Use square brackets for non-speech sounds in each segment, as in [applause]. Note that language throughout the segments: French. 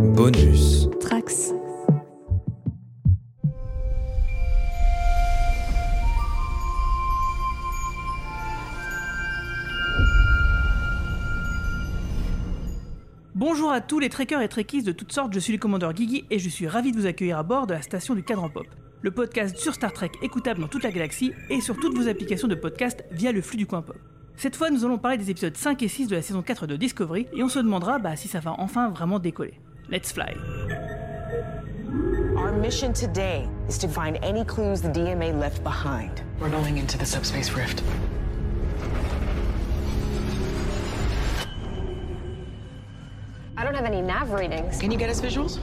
Bonus. Trax. Bonjour à tous les trekkers et trekkies de toutes sortes, je suis le commandeur Guigui et je suis ravi de vous accueillir à bord de la station du Cadran Pop, le podcast sur Star Trek écoutable dans toute la galaxie et sur toutes vos applications de podcast via le flux du coin pop. Cette fois, nous allons parler des épisodes 5 et 6 de la saison 4 de Discovery et on se demandera bah, si ça va enfin vraiment décoller. Let's fly. Our mission today is to find any clues the DMA left behind. We're going into the subspace rift. I don't have any nav readings. Can you get us visuals?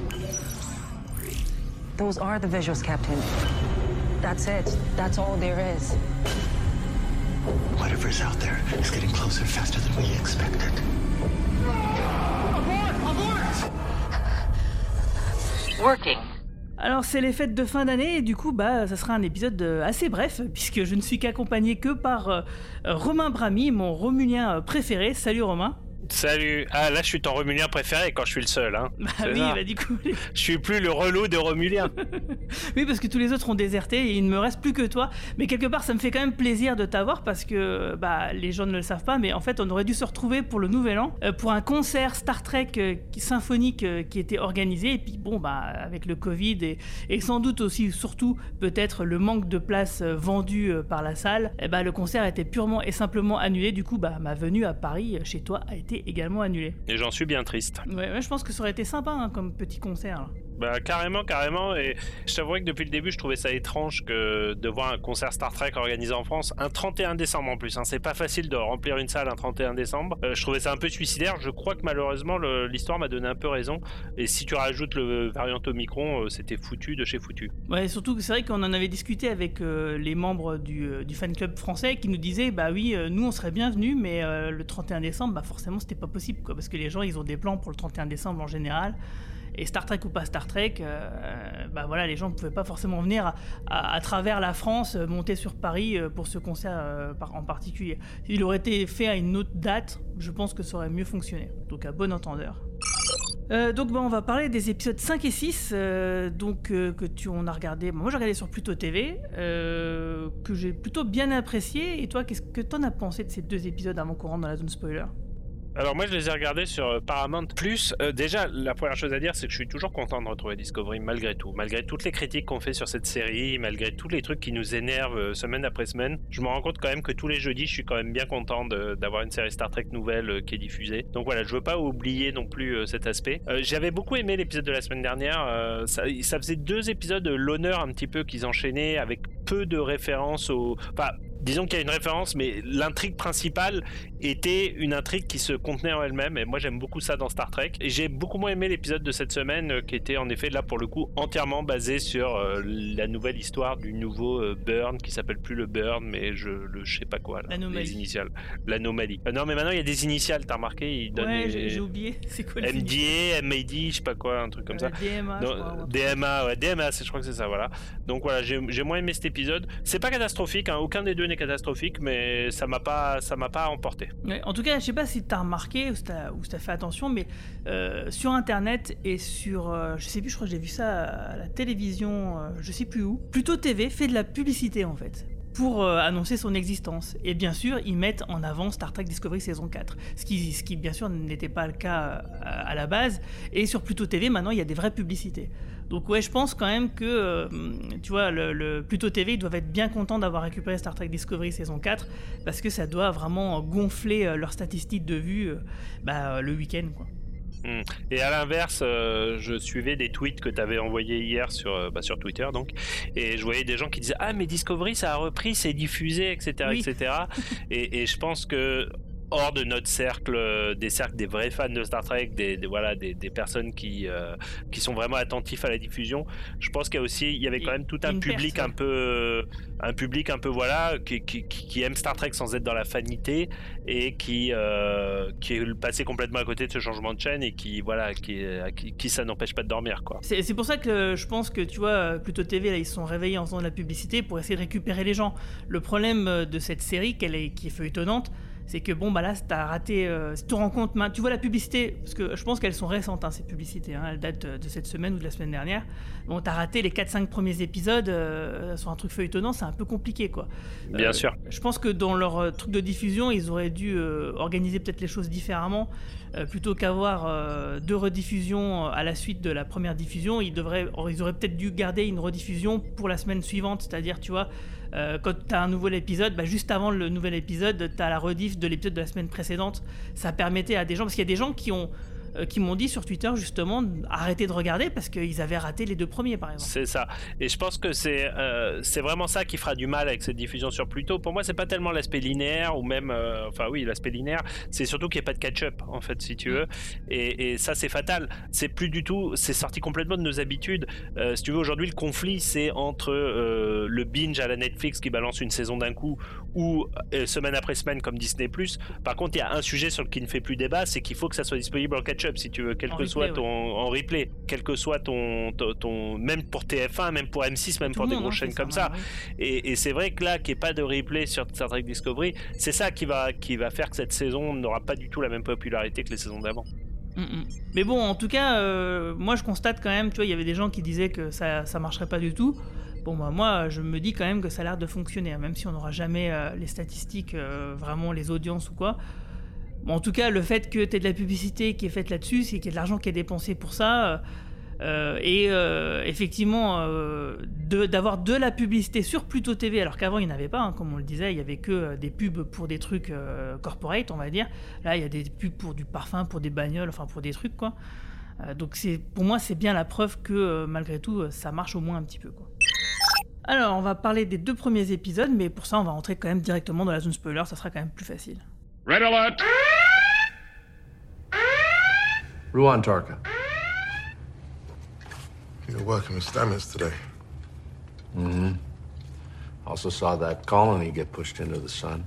Those are the visuals, Captain. That's it. That's all there is. Whatever's out there is getting closer faster than we expected. Alors c'est les fêtes de fin d'année et du coup bah ça sera un épisode euh, assez bref [laughs] puisque je ne suis qu'accompagné que par euh, Romain Brami, mon Romulien euh, préféré. Salut Romain. Salut. Ah là, je suis ton Romulien préféré quand je suis le seul. Hein. Bah oui, ça. bah du coup. Je suis plus le relou de Romulien. [laughs] oui, parce que tous les autres ont déserté et il ne me reste plus que toi. Mais quelque part, ça me fait quand même plaisir de t'avoir parce que bah, les gens ne le savent pas, mais en fait, on aurait dû se retrouver pour le Nouvel An euh, pour un concert Star Trek euh, qui- symphonique euh, qui était organisé. Et puis bon, bah avec le Covid et, et sans doute aussi, surtout peut-être le manque de places vendues par la salle, eh bah, le concert a été purement et simplement annulé. Du coup, bah, ma venue à Paris chez toi a été également annulée. Et j'en suis bien triste. Ouais, ouais, je pense que ça aurait été sympa hein, comme petit concert. Bah carrément, carrément. Et je t'avouerais que depuis le début, je trouvais ça étrange que de voir un concert Star Trek organisé en France un 31 décembre en plus. hein. C'est pas facile de remplir une salle un 31 décembre. Euh, je trouvais ça un peu suicidaire. Je crois que malheureusement l'histoire m'a donné un peu raison. Et si tu rajoutes le variant Omicron, euh, c'était foutu de chez foutu. Ouais, surtout que c'est vrai qu'on en avait discuté avec euh, les membres du, du fan club français qui nous disaient bah oui, nous on serait bienvenus, mais le 31 décembre, bah forcément c'était pas possible quoi, parce que les gens ils ont des plans pour le 31 décembre en général. Et Star Trek ou pas Star Trek, euh, bah voilà, les gens ne pouvaient pas forcément venir à, travers la France, euh, monter sur Paris euh, pour ce concert en particulier. S'il aurait été fait à une autre date, je pense que ça aurait mieux fonctionné. Donc à bon entendeur. Donc bah, on va parler des épisodes 5 et 6 euh, donc que tu on a regardé moi j'ai regardé sur Pluto TV que j'ai plutôt bien apprécié et toi qu'est-ce que t'en as pensé de ces deux épisodes avant rentre dans la zone spoiler? Alors moi je les ai regardés sur euh, Paramount Plus. Euh, déjà la première chose à dire c'est que je suis toujours content de retrouver Discovery malgré tout, malgré toutes les critiques qu'on fait sur cette série, malgré tous les trucs qui nous énervent euh, semaine après semaine. Je me rends compte quand même que tous les jeudis je suis quand même bien content d'avoir une série Star Trek nouvelle qui est diffusée. Donc voilà, je veux pas oublier non plus cet aspect. J'avais beaucoup aimé l'épisode de la semaine dernière. ça, faisait deux épisodes de l'honneur un petit peu qu'ils enchaînaient avec peu de références au. Disons qu'il y a une référence, mais l'intrigue principale était une intrigue qui se contenait en elle-même et moi j'aime beaucoup ça dans Star Trek et j'ai beaucoup moins aimé l'épisode de cette semaine euh, qui était en effet là pour le coup entièrement basé sur euh, la nouvelle histoire du nouveau euh, Burn qui s'appelle plus le Burn mais je le je sais pas quoi L'anomalie. les initiales l'anomalie Euh, non mais maintenant il y a des initiales t'as remarqué il donne ouais les- j'ai oublié [laughs] c'est quoi le MDA MAD je sais pas quoi un truc comme ça DMA non, crois. DMA, ouais, DMA, je crois que c'est ça, voilà. Donc voilà, j'ai j'ai moins aimé cet épisode. C'est pas catastrophique, hein, aucun des deux n'est catastrophique, mais ça m'a pas, ça m'a pas emporté. En tout cas, je sais pas si t'as remarqué ou si si t'as fait attention, mais euh, sur Internet et sur, euh, je sais plus, je crois que j'ai vu ça à la télévision, euh, je sais plus où. Plutôt TV fait de la publicité en fait pour euh, annoncer son existence. Et bien sûr, ils mettent en avant Star Trek Discovery saison 4, ce qui, ce qui bien sûr n'était pas le cas à la base. Et sur Pluto TV, maintenant, il y a des vraies publicités. Donc ouais, je pense quand même que, euh, tu vois, le, le Pluto TV, ils doivent être bien contents d'avoir récupéré Star Trek Discovery saison 4, parce que ça doit vraiment gonfler euh, leurs statistiques de vue euh, bah, le week-end, quoi. Hmm. Et à l'inverse, euh, je suivais des tweets que tu avais envoyés hier sur, euh, bah, sur Twitter, donc, et je voyais des gens qui disaient Ah, mais Discovery, ça a repris, c'est diffusé, etc. Oui. etc. et, et je pense que hors de notre cercle, euh, des cercles des vrais fans de Star Trek, des, des- voilà, des, des personnes qui, euh, qui sont vraiment attentifs à la diffusion, je pense qu'il y a aussi, il y avait quand même tout un une public un peu, un public un peu voilà, qui, qui, qui- qui aime Star Trek sans être dans la fanité et qui, euh, qui est passé complètement à côté de ce changement de chaîne et qui, voilà, qui, à qui, qui ça n'empêche pas de dormir, quoi. C'est pour ça que je pense que tu vois, Pluto TV, là, ils se sont réveillés en faisant de la publicité pour essayer de récupérer les gens. Le problème de cette série, qu'elle est, qui est feuilletonnante, c'est que bon bah là t'as raté euh, si tu te rends compte tu vois la publicité parce que je pense qu'elles sont récentes hein, ces publicités hein, elles datent euh, de cette semaine ou de la semaine dernière. Bon t'as raté les 4-5 premiers épisodes euh, sur un truc feuilletonnant c'est un peu compliqué quoi. Bien Euh, sûr. je pense que dans leur truc de diffusion ils auraient dû organiser peut-être les choses différemment plutôt qu'avoir deux rediffusions à la suite de la première diffusion. Ils devraient ils auraient peut-être dû garder une rediffusion pour la semaine suivante c'est-à-dire tu vois euh, quand tu as un nouvel épisode, bah, juste avant le nouvel épisode, tu as la rediff de l'épisode de la semaine précédente. Ça permettait à des gens, parce qu'il y a des gens qui ont qui m'ont dit sur Twitter justement arrêter de regarder parce qu'ils avaient raté les deux premiers par exemple. C'est ça. Et je pense que c'est euh, vraiment ça qui fera du mal avec cette diffusion sur Pluto. Pour moi, c'est pas tellement l'aspect linéaire ou même, euh, enfin oui, l'aspect linéaire. C'est surtout qu'il n'y a pas de catch-up en fait, si tu veux. Et, ça, c'est fatal. C'est plus du tout. C'est sorti complètement de nos habitudes. Euh, si tu veux, aujourd'hui, le conflit, c'est entre euh, le binge à la Netflix qui balance une saison d'un coup ou euh, semaine après semaine comme Disney+. Par contre, il y a un sujet sur lequel il ne fait plus débat, c'est qu'il faut que ça soit disponible en catch-up, si tu veux, quel En que replay, soit ouais. ton en replay, quel que soit ton, ton, ton- même pour TF1, même pour M6, même Tout pour des grosses hein, chaînes comme ça. et c'est vrai que là, qu'il n'y ait pas de replay sur Star Trek Discovery, c'est ça qui va, qui va faire que cette saison n'aura pas du tout la même popularité que les saisons d'avant. Mm, mm. Mais bon, en tout cas, euh, moi je constate quand même, tu vois, il y avait des gens qui disaient que ça, ça marcherait pas du tout. Bon, bah, moi je me dis quand même que ça a l'air de fonctionner, hein, même si on n'aura jamais euh, les statistiques, euh, vraiment les audiences ou quoi. En tout cas, le fait que tu aies de la publicité qui est faite là-dessus, c'est qu'il y a de l'argent qui est dépensé pour ça. euh, et euh, effectivement, euh, d'avoir de, la publicité sur Pluto TV, alors qu'avant il n'y en avait pas, hein, comme on le disait, il n'y avait que des pubs pour des trucs corporate, on va dire. Là, il y a des pubs pour du parfum, pour des bagnoles, enfin pour des trucs, quoi. Donc pour moi, c'est bien la preuve que malgré tout, ça marche au moins un petit peu, quoi. Alors, on va parler des deux premiers épisodes, mais pour ça, on va rentrer quand même directement dans la zone spoiler, ça sera quand même plus facile. Red alert! Ruan Tarka. You're working with Stamets today. Mm-hmm. Also saw that colony get pushed into the sun.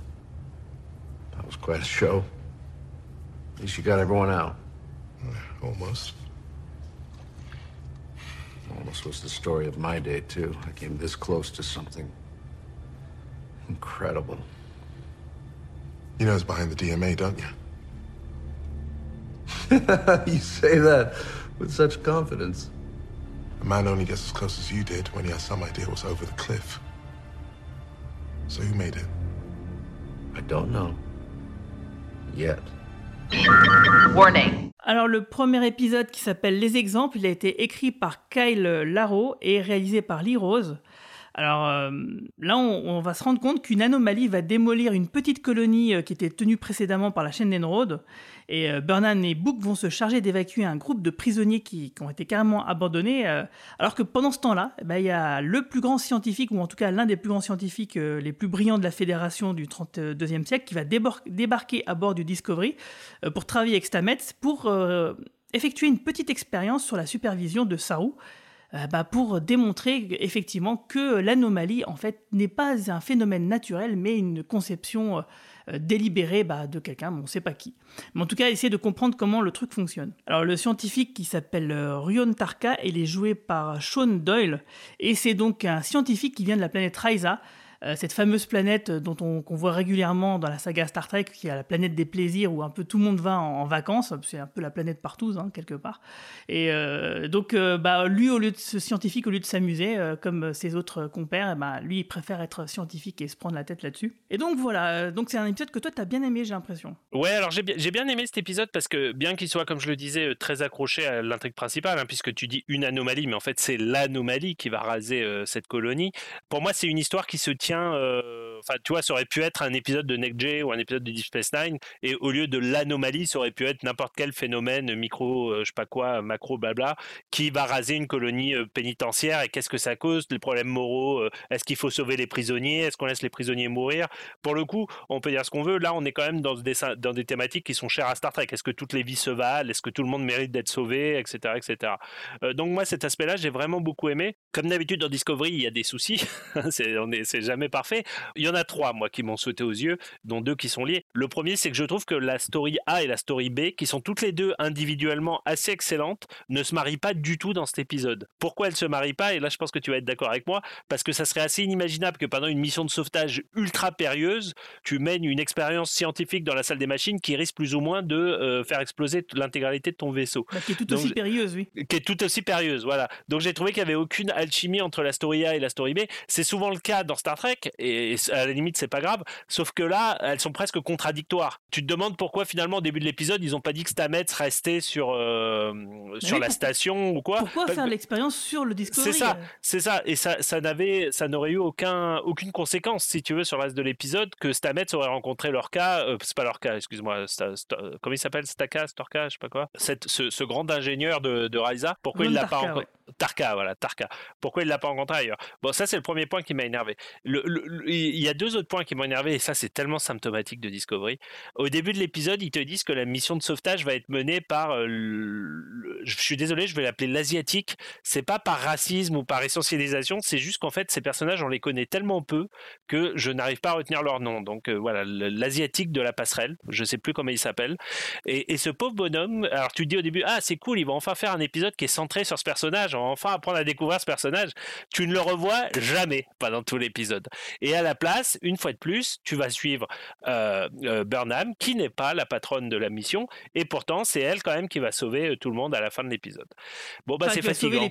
That was quite a show. At least you got everyone out. Almost. Almost was the story of my day, too. I came this close to something incredible. You know it's behind the DMA, don't you? [laughs] you say that with such confidence. A man only gets as close as you did when he has some idea what's over the cliff. So who made it? I don't know. Yet. Warning. Alors le premier épisode qui s'appelle Les exemples, il a été écrit par Kyle Larrow et réalisé par Lee Rose. Alors euh, là, on, va se rendre compte qu'une anomalie va démolir une petite colonie euh, qui était tenue précédemment par la chaîne d'Enroad. Et euh, et Book vont se charger d'évacuer un groupe de prisonniers qui, ont été carrément abandonnés. euh, alors que pendant ce temps-là, eh ben, il y a le plus grand scientifique, ou en tout cas l'un des plus grands scientifiques les plus brillants de la Fédération du 32e siècle, qui va débarquer à bord du Discovery pour travailler avec Stamets pour effectuer une petite expérience sur la supervision de Saru. Euh, bah, pour démontrer effectivement que l'anomalie en fait n'est pas un phénomène naturel mais une conception euh, délibérée bah, de quelqu'un, on ne sait pas qui. Mais en tout cas, essayer de comprendre comment le truc fonctionne. Alors le scientifique qui s'appelle euh, Ryon Tarka, il est joué par Sean Doyle et c'est donc un scientifique qui vient de la planète Raiza, euh, cette fameuse planète dont on qu'on voit régulièrement dans la saga Star Trek, qui est la planète des plaisirs où un peu tout le monde va en, en vacances. C'est un peu la planète partout, hein, quelque part. Et euh, donc, euh, bah, lui, au lieu de ce scientifique, au lieu de s'amuser euh, comme ses autres compères, eh ben, lui, il préfère être scientifique et se prendre la tête là-dessus. Et donc voilà. euh, Donc c'est un épisode que toi, t'as bien aimé, j'ai l'impression. Ouais, alors j'ai bien, aimé cet épisode parce que bien qu'il soit, comme je le disais, euh, très accroché à l'intrigue principale, hein, puisque tu dis une anomalie, mais en fait c'est l'anomalie qui va raser euh, cette colonie. Pour moi, c'est une histoire qui se tient. Euh, Enfin, tu vois, ça aurait pu être un épisode de Next ou un épisode de Deep Space Nine, et au lieu de l'anomalie, ça aurait pu être n'importe quel phénomène micro, euh, je sais pas quoi, macro, blabla, qui va raser une colonie euh, pénitentiaire. Et qu'est-ce que ça cause Les problèmes moraux. Est-ce qu'il faut sauver les prisonniers Est-ce qu'on laisse les prisonniers mourir? Pour le coup, on peut dire ce qu'on veut. Là, on est quand même dans des, dans des thématiques qui sont chères à Star Trek. Est-ce que toutes les vies se valent? Est-ce que tout le monde mérite d'être sauvé? Etc. etc. Donc moi, cet aspect-là, j'ai vraiment beaucoup aimé. Comme d'habitude dans Discovery, il y a des soucis. [laughs] on est, c'est jamais jamais parfait. Il y en a trois, moi, qui m'ont sauté aux yeux, dont deux qui sont liés. Le premier, c'est que je trouve que la story A et la story B, qui sont toutes les deux individuellement assez excellentes, ne se marient pas du tout dans cet épisode. Pourquoi elles se marient pas? Et là, je pense que tu vas être d'accord avec moi, parce que ça serait assez inimaginable que pendant une mission de sauvetage ultra périlleuse, tu mènes une expérience scientifique dans la salle des machines qui risque plus ou moins de euh, faire exploser l'intégralité de ton vaisseau. Bah, qui est tout Donc, aussi périlleuse, oui. qui est tout aussi périlleuse, voilà. Donc j'ai trouvé qu'il n'y avait aucune alchimie entre la story A et la story B. C'est souvent le cas dans Star Trek, et à la limite c'est pas grave, sauf que là, elles sont presque contradictoires. Tu te demandes pourquoi finalement au début de l'épisode, ils n'ont pas dit que Stamets restait sur, euh, sur la pour- station ou quoi. Pourquoi Parce- faire l'expérience sur le Discovery c'est ça, euh c'est ça, et ça, ça n'avait, ça n'aurait eu aucun, aucune conséquence, si tu veux, sur le reste de l'épisode, que Stamets aurait rencontré leur cas, euh, c'est pas leur cas, excuse-moi, comment il s'appelle, Staka, Storka, je sais pas quoi, Cette- ce, ce grand ingénieur de, de Ryza, pourquoi Von il l'a pas rencontré? Tarka, voilà, Tarka. Pourquoi il l'a pas rencontré ailleurs? Bon, ça c'est le premier point qui m'a énervé. Il y a deux autres points qui m'ont énervé, et ça c'est tellement symptomatique de Discovery. Au début de l'épisode, ils te disent que la mission de sauvetage va être menée par, euh, je suis désolé, je vais l'appeler l'asiatique. C'est pas par racisme ou par essentialisation, c'est juste qu'en fait ces personnages on les connaît tellement peu que je n'arrive pas à retenir leur nom. Donc euh, voilà, l'asiatique de la passerelle, je sais plus comment il s'appelle. Et, et ce pauvre bonhomme, alors tu te dis au début, ah c'est cool, ils vont enfin faire un épisode qui est centré sur ce personnage, on va enfin apprendre à découvrir ce personnage. Tu ne le revois jamais pendant tout l'épisode. Et à la place, une fois de plus, tu vas suivre euh, euh, Burnham, qui n'est pas la patronne de la mission, et pourtant c'est elle quand même qui va sauver euh, tout le monde à la fin de l'épisode. Bon bah Enfin, c'est fatigant.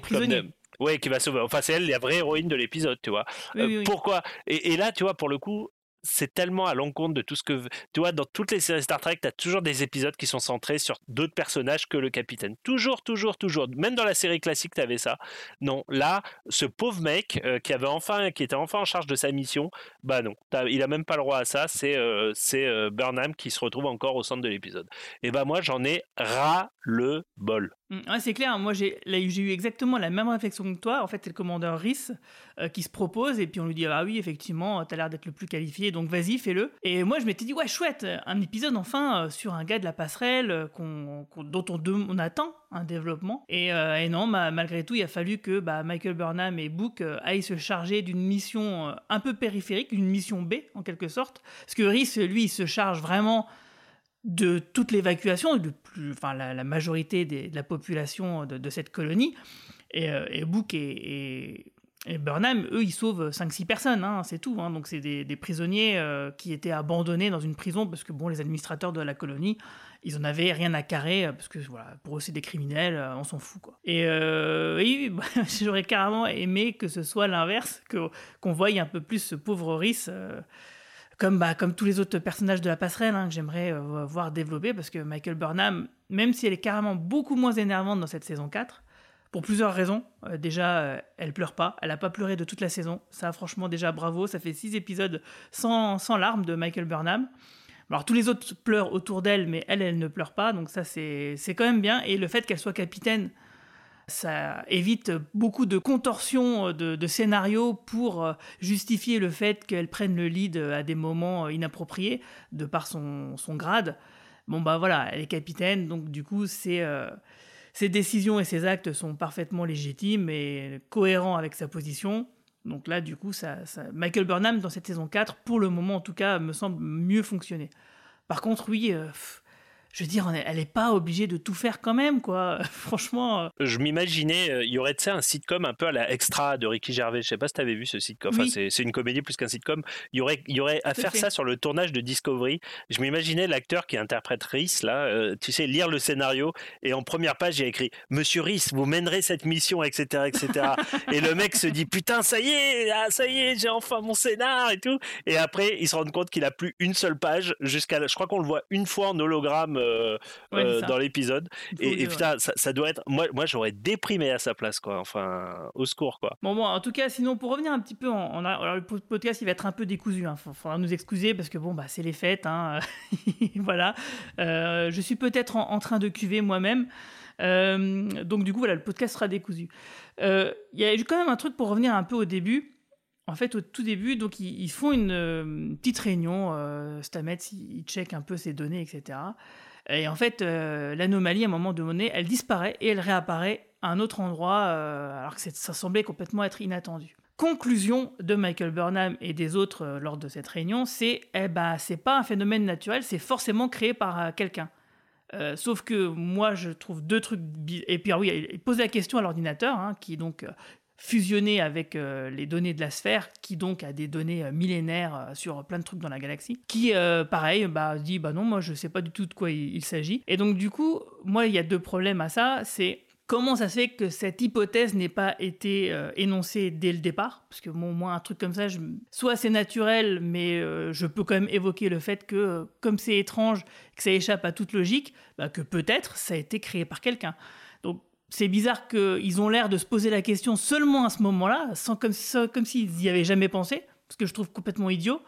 Ouais, qui va sauver. Enfin, c'est elle la vraie héroïne de l'épisode, tu vois. Oui, oui, oui. Pourquoi? Et, et là, tu vois, pour le coup, c'est tellement à l'encontre de tout ce que. Tu vois, dans toutes les séries Star Trek, tu as toujours des épisodes qui sont centrés sur d'autres personnages que le capitaine. Toujours, toujours, toujours. Même dans la série classique, tu avais ça. Non, là, ce pauvre mec euh, qui avait enfin, qui était enfin en charge de sa mission, bah non, il a même pas le droit à ça. C'est euh, c'est euh, Burnham qui se retrouve encore au centre de l'épisode. Et bah moi, j'en ai ras le bol. Mm, Ouais, c'est clair. Moi, j'ai eu exactement la même réflexion que toi. En fait, c'est le commandeur Rhys euh, qui se propose et puis on lui dit ah oui, effectivement, t'as l'air d'être le plus qualifié, donc vas-y, fais-le. Et moi, je m'étais dit ouais, chouette, un épisode enfin euh, sur un gars de la passerelle euh, dont on, attend un développement. Et, non, ma- malgré tout, il a fallu que bah, Michael Burnham et Book aillent se charger d'une mission un peu périphérique, une mission B en quelque sorte, parce que Rhys, lui, il se charge vraiment de toute l'évacuation, de plus, enfin la, la majorité de la population de, cette colonie. Et, euh, et Book et, Burnham, eux, ils sauvent 5-6 personnes, hein, c'est tout. hein. donc c'est des, prisonniers euh, qui étaient abandonnés dans une prison parce que bon, les administrateurs de la colonie, ils en avaient rien à carrer parce que voilà, pour eux c'est des criminels, euh, on s'en fout quoi. Et oui, [laughs] j'aurais carrément aimé que ce soit l'inverse, qu'on voie un peu plus ce pauvre Rhys. Comme, bah, comme tous les autres personnages de la passerelle hein, que j'aimerais euh, voir développer, parce que Michael Burnham, même si elle est carrément beaucoup moins énervante dans cette saison 4, pour plusieurs raisons. Euh, déjà, euh, elle pleure pas, elle a pas pleuré de toute la saison. Ça, franchement, déjà bravo. Ça fait six épisodes sans, sans larmes de Michael Burnham. Alors tous les autres pleurent autour d'elle, mais elle, elle ne pleure pas, donc ça c'est quand même bien. Et le fait qu'elle soit capitaine, ça évite beaucoup de contorsions euh, de, scénarios pour euh, justifier le fait qu'elle prenne le lead euh, à des moments inappropriés de par son, son grade. Bon bah voilà, elle est capitaine, donc du coup c'est ses décisions et ses actes sont parfaitement légitimes et cohérents avec sa position. Donc là, du coup, ça, Michael Burnham, dans cette saison 4, pour le moment en tout cas, me semble mieux fonctionner. Par contre, oui, je veux dire, elle n'est pas obligée de tout faire quand même, quoi. [laughs] Franchement, euh, Je m'imaginais, euh, il y aurait tu sais, un sitcom un peu à la extra de Ricky Gervais. Je sais pas si tu avais vu ce sitcom. Oui. c'est, c'est une comédie plus qu'un sitcom. Il y aurait, y aurait à faire fait. ça sur le tournage de Discovery. Je m'imaginais l'acteur qui interprète Rhys, là, euh, tu sais, lire le scénario et en première page, il y a écrit Monsieur Rhys, vous mènerez cette mission, etc., etc. et le mec se dit Putain, ça y est, ah, ça y est, j'ai enfin mon scénar et tout. Et après, il se rend compte qu'il a plus une seule page jusqu'à. Je crois qu'on le voit une fois en hologramme euh, Ouais, euh, dans l'épisode. Et, putain, ça, ça doit être. Moi, moi j'aurais déprimé à sa place, quoi. Enfin, au secours, quoi. Bon, bon, en tout cas, sinon, pour revenir un petit peu en. en- alors, le po- podcast, il va être un peu décousu. Il hein. faudra nous excuser parce que, bon, bah, c'est les fêtes. hein. [laughs] voilà. Euh, je suis peut-être en, en train de cuver moi-même. Donc, du coup, voilà, le podcast sera décousu. Il y a quand même un truc pour revenir un peu au début. En fait, au tout début, donc ils, font une, une petite réunion. Euh, Stamets, il check un peu ses données, etc. Et en fait, euh, l'anomalie, à un moment donné, elle disparaît et elle réapparaît à un autre endroit, euh, alors que ça semblait complètement être inattendu. conclusion de Michael Burnham et des autres euh, lors de cette réunion, c'est eh ben c'est pas un phénomène naturel, c'est forcément créé par quelqu'un. Sauf que moi je trouve deux trucs et puis ah oui il pose la question à l'ordinateur hein, qui donc fusionné avec euh, les données de la sphère qui donc a des données euh, millénaires euh, sur plein de trucs dans la galaxie qui pareil bah dit bah non moi je sais pas du tout de quoi il, s'agit. Et donc du coup moi il y a deux problèmes à ça. C'est Comment ça se fait que cette hypothèse n'ait pas été énoncée dès le départ? Parce que moi, un truc comme ça, je... soit c'est naturel, mais je peux quand même évoquer le fait que, comme c'est étrange, que ça échappe à toute logique, bah, que peut-être ça a été créé par quelqu'un. Donc c'est bizarre qu'ils ont l'air de se poser la question seulement à ce moment-là, sans comme, s'ils n'y avaient jamais pensé, ce que je trouve complètement idiot.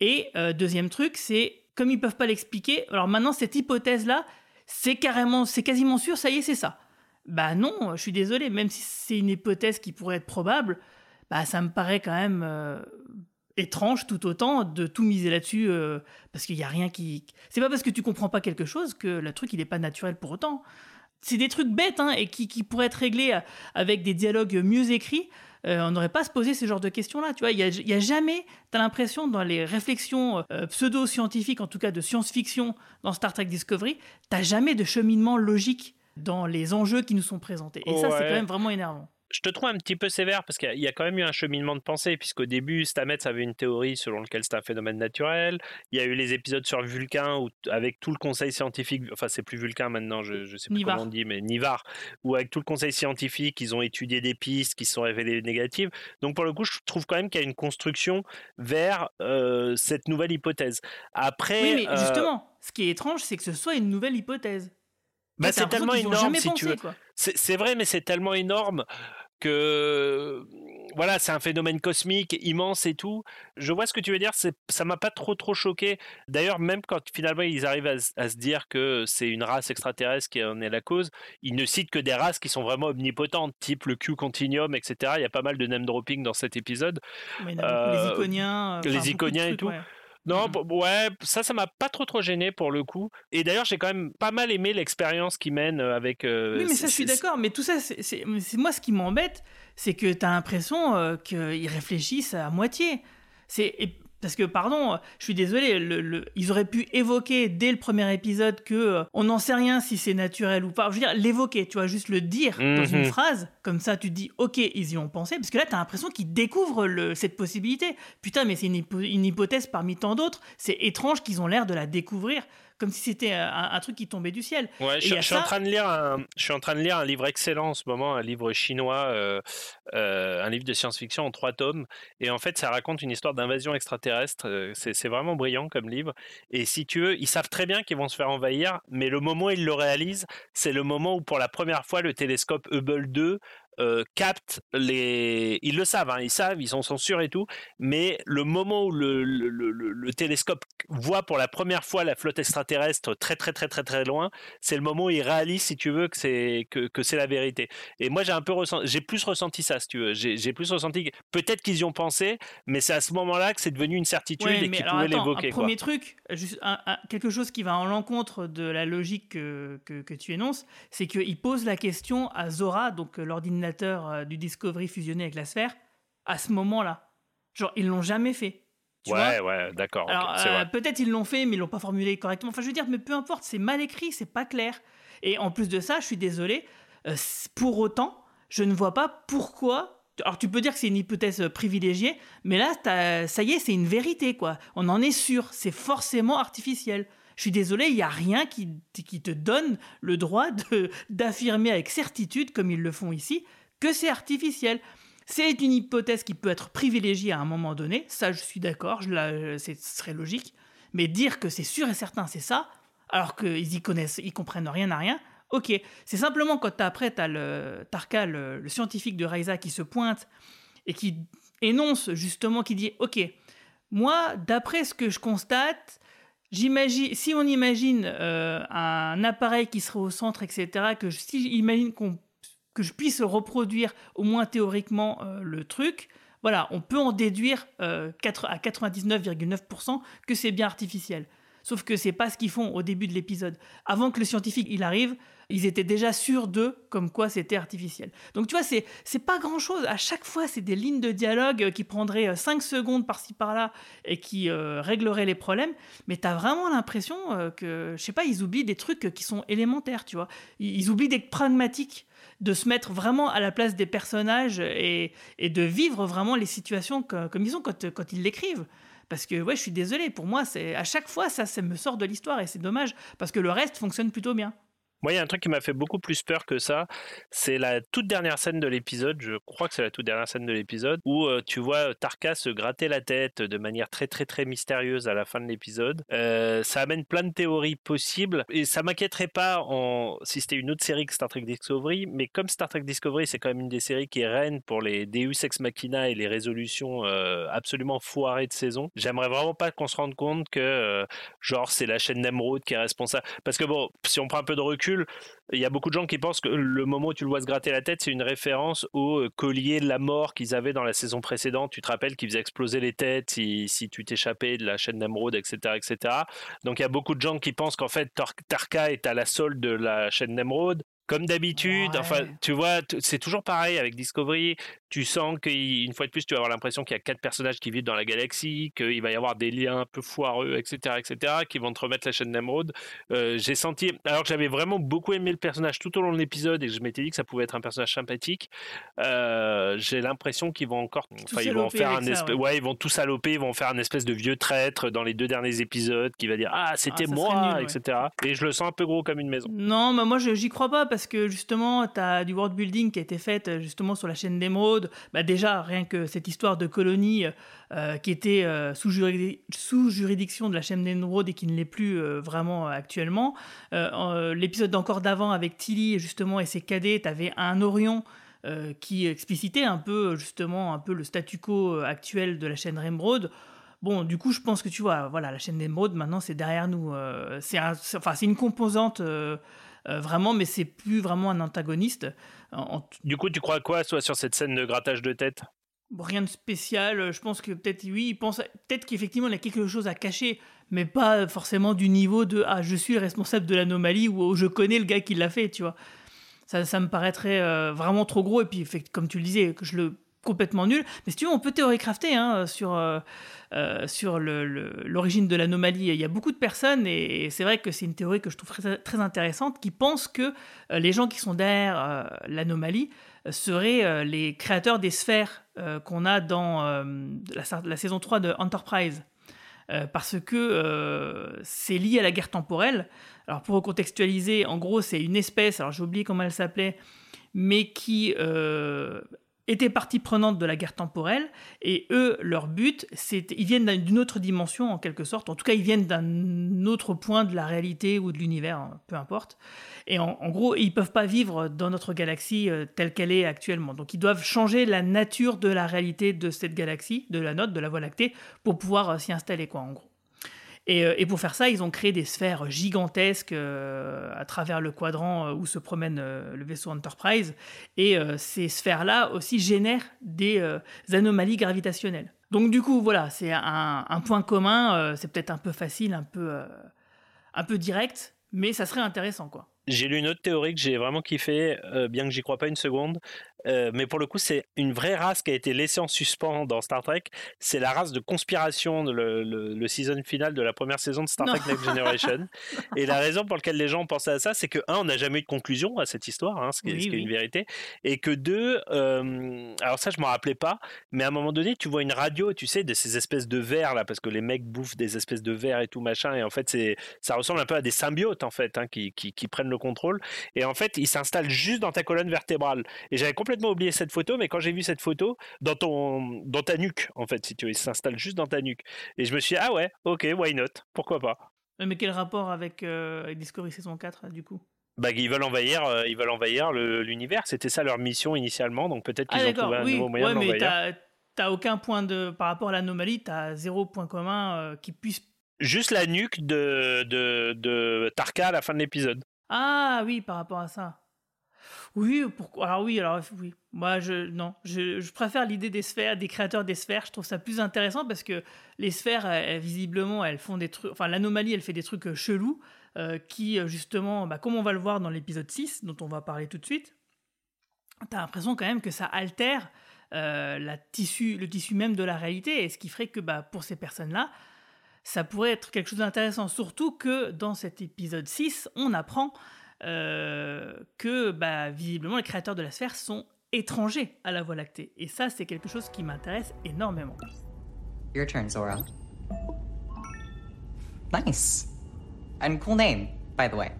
Et euh, deuxième truc, c'est comme ils peuvent pas l'expliquer. Alors maintenant, cette hypothèse-là, c'est carrément, c'est quasiment sûr, ça y est, c'est ça. Bah non, je suis désolé, même si c'est une hypothèse qui pourrait être probable, bah ça me paraît quand même euh, étrange tout autant de tout miser là-dessus euh, parce qu'il y a rien qui. C'est pas parce que tu comprends pas quelque chose que le truc il est pas naturel pour autant. C'est des trucs bêtes hein, et qui, qui pourraient être réglés euh, avec des dialogues mieux écrits. Euh, on n'aurait pas à se poser ce genre de questions-là. Tu vois, il y a, a jamais, tu as l'impression dans les réflexions euh, pseudo-scientifiques, en tout cas de science-fiction dans Star Trek Discovery, t'as jamais de cheminement logique dans les enjeux qui nous sont présentés. Et ça, c'est quand même vraiment énervant. Je te trouve un petit peu sévère parce qu'il y a- quand même eu un cheminement de pensée, puisqu'au début, Stamets avait une théorie selon laquelle c'était un phénomène naturel. Il y a eu les épisodes sur Vulcain, où, avec tout le conseil scientifique, enfin, c'est plus Vulcain maintenant, je ne sais plus Nivar. comment on dit, mais Nivar, où avec tout le conseil scientifique, ils ont étudié des pistes qui se sont révélées négatives. Donc, pour le coup, je trouve quand même qu'il y a une construction vers euh, cette nouvelle hypothèse. Après. Oui, mais euh, justement, ce qui est étrange, c'est que ce soit une nouvelle hypothèse. bah, c'est tellement énorme, si pensé, tu veux. C'est c'est vrai, mais c'est tellement énorme que voilà, c'est un phénomène cosmique immense et tout. Je vois ce que tu veux dire. Ça m'a pas trop trop choqué. D'ailleurs, même quand finalement ils arrivent à, se- à se dire que c'est une race extraterrestre qui en est la cause, ils ne citent que des races qui sont vraiment omnipotentes, type le Q Continuum, etc. Il y a pas mal de name dropping dans cet épisode. Beaucoup, Euh, les iconiens. euh, les iconiens et trucs, tout. ouais. Non, Mhm. ouais, ça, ça m'a pas trop trop gêné pour le coup. Et d'ailleurs, j'ai quand même pas mal aimé l'expérience qu'ils mènent euh, avec. euh, Oui, mais ça, je suis d'accord. Mais tout ça, c'est moi, ce qui m'embête, c'est que tu as l'impression euh, qu'ils réfléchissent à moitié. C'est parce que, pardon, je suis désolé, le- le- ils auraient pu évoquer dès le premier épisode que euh, on n'en sait rien si c'est naturel ou pas. Je veux dire, l'évoquer, tu vois, juste le dire dans une Mhm. phrase, comme ça, tu te dis, ok, ils y ont pensé, parce que là, tu as l'impression qu'ils découvrent le- cette possibilité. Putain, mais c'est une, hypo- une hypothèse parmi tant d'autres. C'est étrange qu'ils ont l'air de la découvrir, comme si c'était un, un truc qui tombait du ciel. Ouais, je, suis en train de lire un, je suis en train de lire un livre excellent en ce moment, un livre chinois, euh, euh, un livre de science-fiction en trois tomes. Et en fait, ça raconte une histoire d'invasion extraterrestre. euh, C'est c'est vraiment brillant comme livre. Et si tu veux, ils savent très bien qu'ils vont se faire envahir, mais le moment où ils le réalisent, c'est le moment où pour la première fois le télescope Hubble 2 euh, capte les. Ils le savent, hein, ils savent, ils sont sûrs et tout. Mais le moment où le, le- le- le- le télescope voit pour la première fois la flotte extraterrestre très très très très très loin, c'est le moment où ils réalisent, si tu veux, que c'est que, que c'est la vérité. Et moi, j'ai un peu ressenti, j'ai plus ressenti ça, si tu veux. J'ai j'ai plus ressenti. que- Peut-être qu'ils y ont pensé, mais c'est à ce moment-là que c'est devenu une certitude Ouais, et qu'ils pouvaient l'évoquer. Un quoi. premier truc, juste un- un- quelque chose qui va en l'encontre de la logique que, que, que tu énonces, c'est qu'il pose la question à Zora, donc euh, l'ordinateur euh, du Discovery fusionné avec la sphère, à ce moment-là. Genre, ils l'ont jamais fait. Tu ouais, vois ouais, d'accord. Alors, euh, peut-être ils l'ont fait, mais ils l'ont pas formulé correctement. Enfin, je veux dire, mais peu importe, c'est mal écrit, c'est pas clair. Et en plus de ça, je suis désolé, euh, pour autant, je ne vois pas pourquoi. Alors, tu peux dire que c'est une hypothèse privilégiée, mais là, ça y est, c'est une vérité, quoi. On en est sûr, c'est forcément artificiel. Je suis désolé, il n'y a rien qui, qui te donne le droit d'affirmer avec certitude, comme ils le font ici, que c'est artificiel. C'est une hypothèse qui peut être privilégiée à un moment donné, ça je suis d'accord, ce serait logique. Mais dire que c'est sûr et certain, c'est ça, alors qu'ils y connaissent, ils comprennent rien à rien, ok. C'est simplement quand t'as- après, tu as le Tarka, le, le scientifique de Raisa, qui se pointe et qui énonce justement, qui dit, ok, moi, d'après ce que je constate, J'imagine, si on imagine euh, un appareil qui serait au centre, etc., que je- si j'imagine que je puisse reproduire au moins théoriquement euh, le truc, voilà, on peut en déduire euh, à 99,9% que c'est bien artificiel. Sauf que c'est pas ce qu'ils font au début de l'épisode. Avant que le scientifique il arrive, ils étaient déjà sûrs d'eux, comme quoi c'était artificiel. Donc tu vois, c'est c'est pas grand chose. À chaque fois, c'est des lignes de dialogue qui prendraient 5 secondes par-ci par-là et qui euh, régleraient les problèmes. Mais tu as vraiment l'impression euh, que, je sais pas, ils oublient des trucs qui sont élémentaires, tu vois. Ils, oublient d'être pragmatiques de se mettre vraiment à la place des personnages et, et de vivre vraiment les situations comme, comme ils ont quand, quand ils l'écrivent. Parce que, ouais, je suis désolé, pour moi, c'est à chaque fois, ça, ça me sort de l'histoire et c'est dommage, parce que le reste fonctionne plutôt bien. Moi, il y a un truc qui m'a fait beaucoup plus peur que ça. C'est la toute dernière scène de l'épisode. Je crois que c'est la toute dernière scène de l'épisode où euh, tu vois Tarka se gratter la tête de manière très très très mystérieuse à la fin de l'épisode. Euh, ça amène plein de théories possibles et ça m'inquiéterait pas en... si c'était une autre série que Star Trek Discovery. Mais comme Star Trek Discovery, c'est quand même une des séries qui est reine pour les Deus Ex Machina et les résolutions euh, absolument foirées de saison. J'aimerais vraiment pas qu'on se rende compte que genre c'est la chaîne Nemrod qui est responsable. Parce que bon, si on prend un peu de recul il y a beaucoup de gens qui pensent que le moment où tu le vois se gratter la tête, c'est une référence au euh, collier de la mort qu'ils avaient dans la saison précédente. Tu te rappelles qu'ils faisaient exploser les têtes si, tu t'échappais de la chaîne d'Emeraude, etc., etc. Donc il y a beaucoup de gens qui pensent qu'en fait Tarka est à la solde de la chaîne d'Emeraude. Comme d'habitude, enfin, tu vois, c'est toujours pareil avec Discovery. Tu sens qu'une fois de plus, tu vas avoir l'impression qu'il y a quatre personnages qui vivent dans la galaxie, qu'il va y avoir des liens un peu foireux, etc., etc., qui vont te remettre la chaîne d'Emeraude. Euh, j'ai senti, alors que j'avais vraiment beaucoup aimé le personnage tout au long de l'épisode et que je m'étais dit que ça pouvait être un personnage sympathique, euh, j'ai l'impression qu'ils vont encore, enfin, ils vont faire un espèce, ouais. ils vont tout saloper, ils vont faire un espèce de vieux traître dans les deux derniers épisodes qui va dire ah c'était ah, moi, etc. Et je le sens un peu gros comme une maison. Non, mais moi j'y crois pas parce que justement, tu as du world building qui a été fait euh, justement sur la chaîne d'Emeraude. Bah déjà, rien que cette histoire de colonie euh, qui était euh, sous, juridiction de la chaîne d'Emeraude et qui ne l'est plus vraiment actuellement. L'épisode d'encore d'avant avec Tilly justement et ses cadets, tu avais un Orion qui explicitait un peu justement un peu le statu quo actuel de la chaîne d'Emeraude. Bon, du coup, je pense que tu vois, voilà, la chaîne d'Emeraude, maintenant, c'est derrière nous. c'est enfin, une composante euh, vraiment, mais c'est plus vraiment un antagoniste. Du coup, tu crois quoi, soit sur cette scène de grattage de tête? Rien de spécial. Je pense que peut-être, oui, il pense peut-être qu'effectivement, il a quelque chose à cacher, mais pas forcément du niveau de Ah, je suis responsable de l'anomalie ou oh, je connais le gars qui l'a fait, tu vois. Ça, ça me paraîtrait euh, vraiment trop gros. Et puis, comme tu le disais, que je le complètement nul. Mais si tu veux, on peut théorie crafter hein, sur, euh, euh, sur l'origine de l'anomalie. Il y a beaucoup de personnes, et, c'est vrai que c'est une théorie que je trouve très, intéressante, qui pensent que euh, les gens qui sont derrière l'anomalie seraient les créateurs des sphères qu'on a dans la, saison 3 de Enterprise. parce que c'est lié à la guerre temporelle. Alors pour recontextualiser, en gros c'est une espèce, alors j'ai oublié comment elle s'appelait, mais qui étaient partie prenante de la guerre temporelle et eux leur but c'est ils viennent d'une autre dimension en quelque sorte. En tout cas ils viennent d'un autre point de la réalité ou de l'univers hein, peu importe. Et en, gros ils peuvent pas vivre dans notre galaxie euh, telle qu'elle est actuellement. Donc ils doivent changer la nature de la réalité de cette galaxie de la note de la Voie lactée pour pouvoir euh, s'y installer quoi en gros euh, et, pour faire ça, ils ont créé des sphères gigantesques euh, à travers le quadrant euh, où se promène le vaisseau Enterprise. Et ces sphères-là aussi génèrent des anomalies gravitationnelles. Donc du coup, voilà, c'est un, un, point commun. c'est peut-être un peu facile, un peu, un peu direct, mais ça serait intéressant, quoi. J'ai lu une autre théorie que j'ai vraiment kiffé, bien que j'y crois pas une seconde. Euh, mais pour le coup, c'est une vraie race qui a été laissée en suspens dans Star Trek. C'est la race de conspiration, le, le, season final de la première saison de Star Trek Next Generation. [laughs] et la raison pour laquelle les gens pensaient à ça, c'est que, un, on n'a jamais eu de conclusion à cette histoire, hein, ce qui, est, une vérité. Et que, deux, euh, alors ça, je m'en rappelais pas, mais à un moment donné, tu vois une radio, tu sais, de ces espèces de verres, là, parce que les mecs bouffent des espèces de verres et tout, machin. Et en fait, ça ressemble un peu à des symbiotes, en fait, hein, qui, qui, qui, prennent le contrôle. Et en fait, ils s'installent juste dans ta colonne vertébrale. Et j'avais complètement oublié cette photo, mais quand j'ai vu cette photo, dans, ton, dans ta nuque, en fait, si tu veux, il s'installe juste dans ta nuque. Et je me suis dit, ah ouais, ok, why not? Pourquoi pas? Mais quel rapport avec, euh, Discovery saison 4, du coup? Bah, ils veulent envahir, euh, ils veulent envahir l'univers. C'était ça leur mission initialement, donc peut-être qu'ils ah, ont trouvé un nouveau moyen de l'envahir. T'as aucun point de par rapport à l'anomalie, t'as zéro point commun euh, qui puisse. Juste la nuque de, de, de Tarka à la fin de l'épisode. Ah oui, par rapport à ça. Oui, pourquoi Alors oui, alors oui. Moi, je non, je, préfère l'idée des sphères, des créateurs des sphères. Je trouve ça plus intéressant parce que les sphères, visiblement, elles font des trucs. Enfin, l'anomalie, elle fait des trucs euh, chelous euh, qui, euh, justement, bah, comme on va le voir dans l'épisode 6, dont on va parler tout de suite, t'as l'impression quand même que ça altère la tissu, le tissu même de la réalité, et ce qui ferait que bah, pour ces personnes-là, ça pourrait être quelque chose d'intéressant. Surtout que dans cet épisode 6, on apprend euh, que bah, visiblement les créateurs de la sphère sont étrangers à la Voie lactée. Et ça, c'est quelque chose qui m'intéresse énormément. Your turn, Zora. Nice. And cool name, by the way.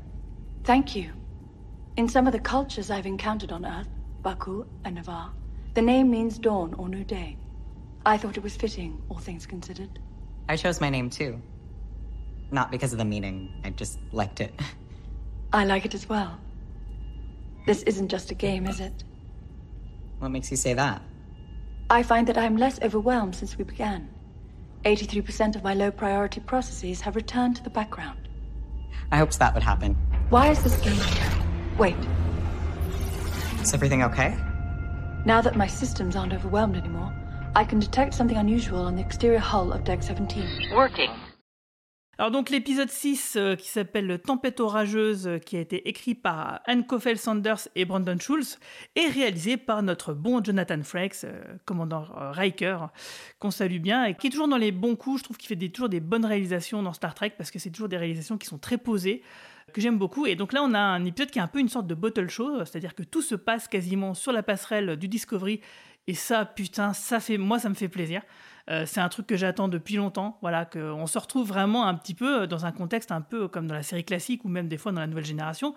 Thank you. In some of the cultures I've encountered on Earth, Baku and Navarre, the name means dawn or new day. I thought it was fitting, all things considered. I chose my name too. Not because of the meaning, I just liked it. [laughs] I like it as well. This isn't just a game, is it? What makes you say that? I find that I'm less overwhelmed since we began. 83% of my low priority processes have returned to the background. I hoped that would happen. Why is this game here? Wait, Is everything okay? now that my systems aren't overwhelmed anymore, I can detect something unusual on the exterior hull of Deck 17. Working. Alors donc l'épisode 6 euh, qui s'appelle Tempête orageuse, euh, qui a été écrit par Anne Coffell Sanders et Brandon Schulz, est réalisé par notre bon Jonathan Frakes, euh, commandant euh, Riker, qu'on salue bien, et qui est toujours dans les bons coups, je trouve qu'il fait des- toujours des bonnes réalisations dans Star Trek, parce que c'est toujours des réalisations qui sont très posées, que j'aime beaucoup. Et donc là on a un épisode qui est un peu une sorte de bottle show, c'est-à-dire que tout se passe quasiment sur la passerelle du Discovery, et ça, putain, ça fait, moi ça me fait plaisir. Euh, c'est un truc que j'attends depuis longtemps. Voilà, qu'on se retrouve vraiment un petit peu dans un contexte un peu comme dans la série classique ou même des fois dans la nouvelle génération.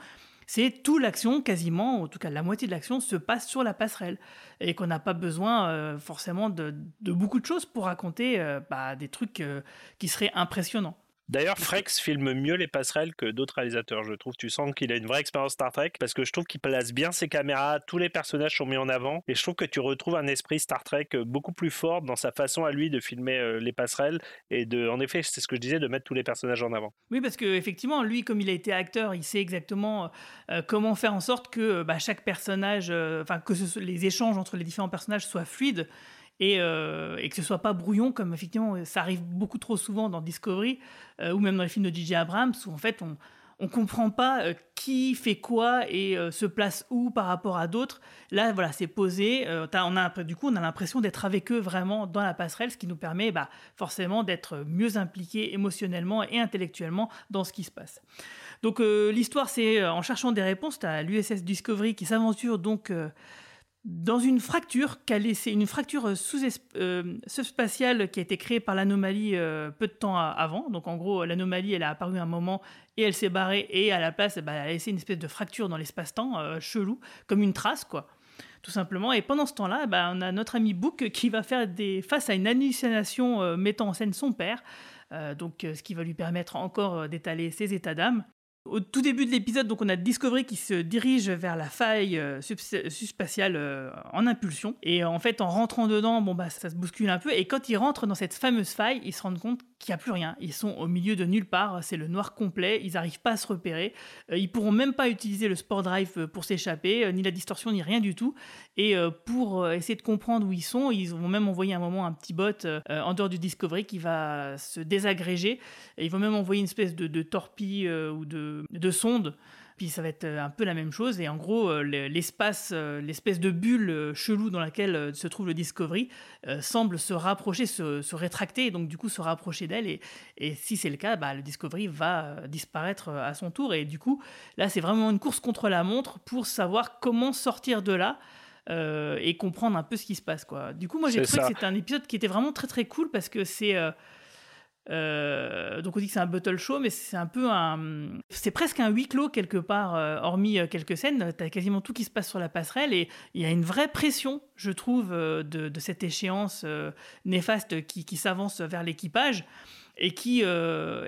C'est tout l'action, quasiment, en tout cas la moitié de l'action, se passe sur la passerelle. Et qu'on n'a pas besoin euh, forcément de, beaucoup de choses pour raconter euh, bah, des trucs euh, qui seraient impressionnants. D'ailleurs, Frex filme mieux les passerelles que d'autres réalisateurs, je trouve. Tu sens qu'il a une vraie expérience Star Trek parce que je trouve qu'il place bien ses caméras, tous les personnages sont mis en avant et je trouve que tu retrouves un esprit Star Trek euh, beaucoup plus fort dans sa façon à lui de filmer euh, les passerelles et de, en effet, c'est ce que je disais, de mettre tous les personnages en avant. Oui, parce que effectivement, lui, comme il a été acteur, il sait exactement euh, comment faire en sorte que bah, chaque personnage, euh, enfin que ce les échanges entre les différents personnages soient fluides et, euh, et que ce soit pas brouillon, comme effectivement ça arrive beaucoup trop souvent dans Discovery euh, ou même dans les films de J.J. Abrams, où en fait on on comprend pas euh, qui fait quoi et euh, se place où par rapport à d'autres. Là, voilà, c'est posé. euh, on a, du coup, on a l'impression d'être avec eux vraiment dans la passerelle, ce qui nous permet bah, forcément d'être mieux impliqués émotionnellement et intellectuellement dans ce qui se passe. Donc euh, l'histoire, c'est euh, en cherchant des réponses, as l'USS Discovery qui s'aventure donc euh, dans une fracture qu'a laissé une fracture sous spatiale qui a été créée par l'anomalie euh, peu de temps avant. Donc en gros, l'anomalie, elle a apparu un moment et elle s'est barrée et à la place, bah, elle a laissé une espèce de fracture dans l'espace-temps euh, chelou, comme une trace quoi. Tout simplement. Et pendant ce temps-là, bah, on a notre ami Book qui va faire face à une hallucination euh, mettant en scène son père. Euh, donc, euh, ce qui va lui permettre encore euh, d'étaler ses états d'âme. Au tout début de l'épisode, donc on a Discovery qui se dirige vers la faille euh, subs- subspatiale euh, en impulsion. Et en fait, en rentrant dedans, bon bah ça se bouscule un peu. Et quand ils rentrent dans cette fameuse faille, ils se rendent compte qu'il n'y a plus rien. Ils sont au milieu de nulle part. C'est le noir complet. Ils n'arrivent pas à se repérer. Euh, ils pourront même pas utiliser le sport drive euh, pour s'échapper, euh, ni la distorsion, ni rien du tout. Et pour essayer de comprendre où ils sont, ils vont même envoyer un moment un petit bot en dehors du Discovery qui va se désagréger. Et ils vont même envoyer une espèce de, torpille ou de sonde. Puis ça va être euh, un peu la même chose. Et en gros, euh, le- l'espace, euh, l'espèce de bulle chelou dans laquelle se trouve le Discovery euh, semble se rapprocher, se, se rétracter, et donc du coup se rapprocher d'elle. Et, et si c'est le cas, bah, le Discovery va disparaître à son tour. Et du coup, là, c'est vraiment une course contre la montre pour savoir comment sortir de là. euh, et comprendre un peu ce qui se passe quoi. Du coup moi j'ai trouvé ça. que c'était un épisode qui était vraiment très très cool parce que c'est euh, euh, donc on dit que c'est un battle show, mais c'est un peu un, c'est presque un huis clos quelque part, euh, hormis euh, quelques scènes. T'as quasiment tout qui se passe sur la passerelle et il y a une vraie pression, je trouve, de, cette échéance néfaste qui, s'avance vers l'équipage et qui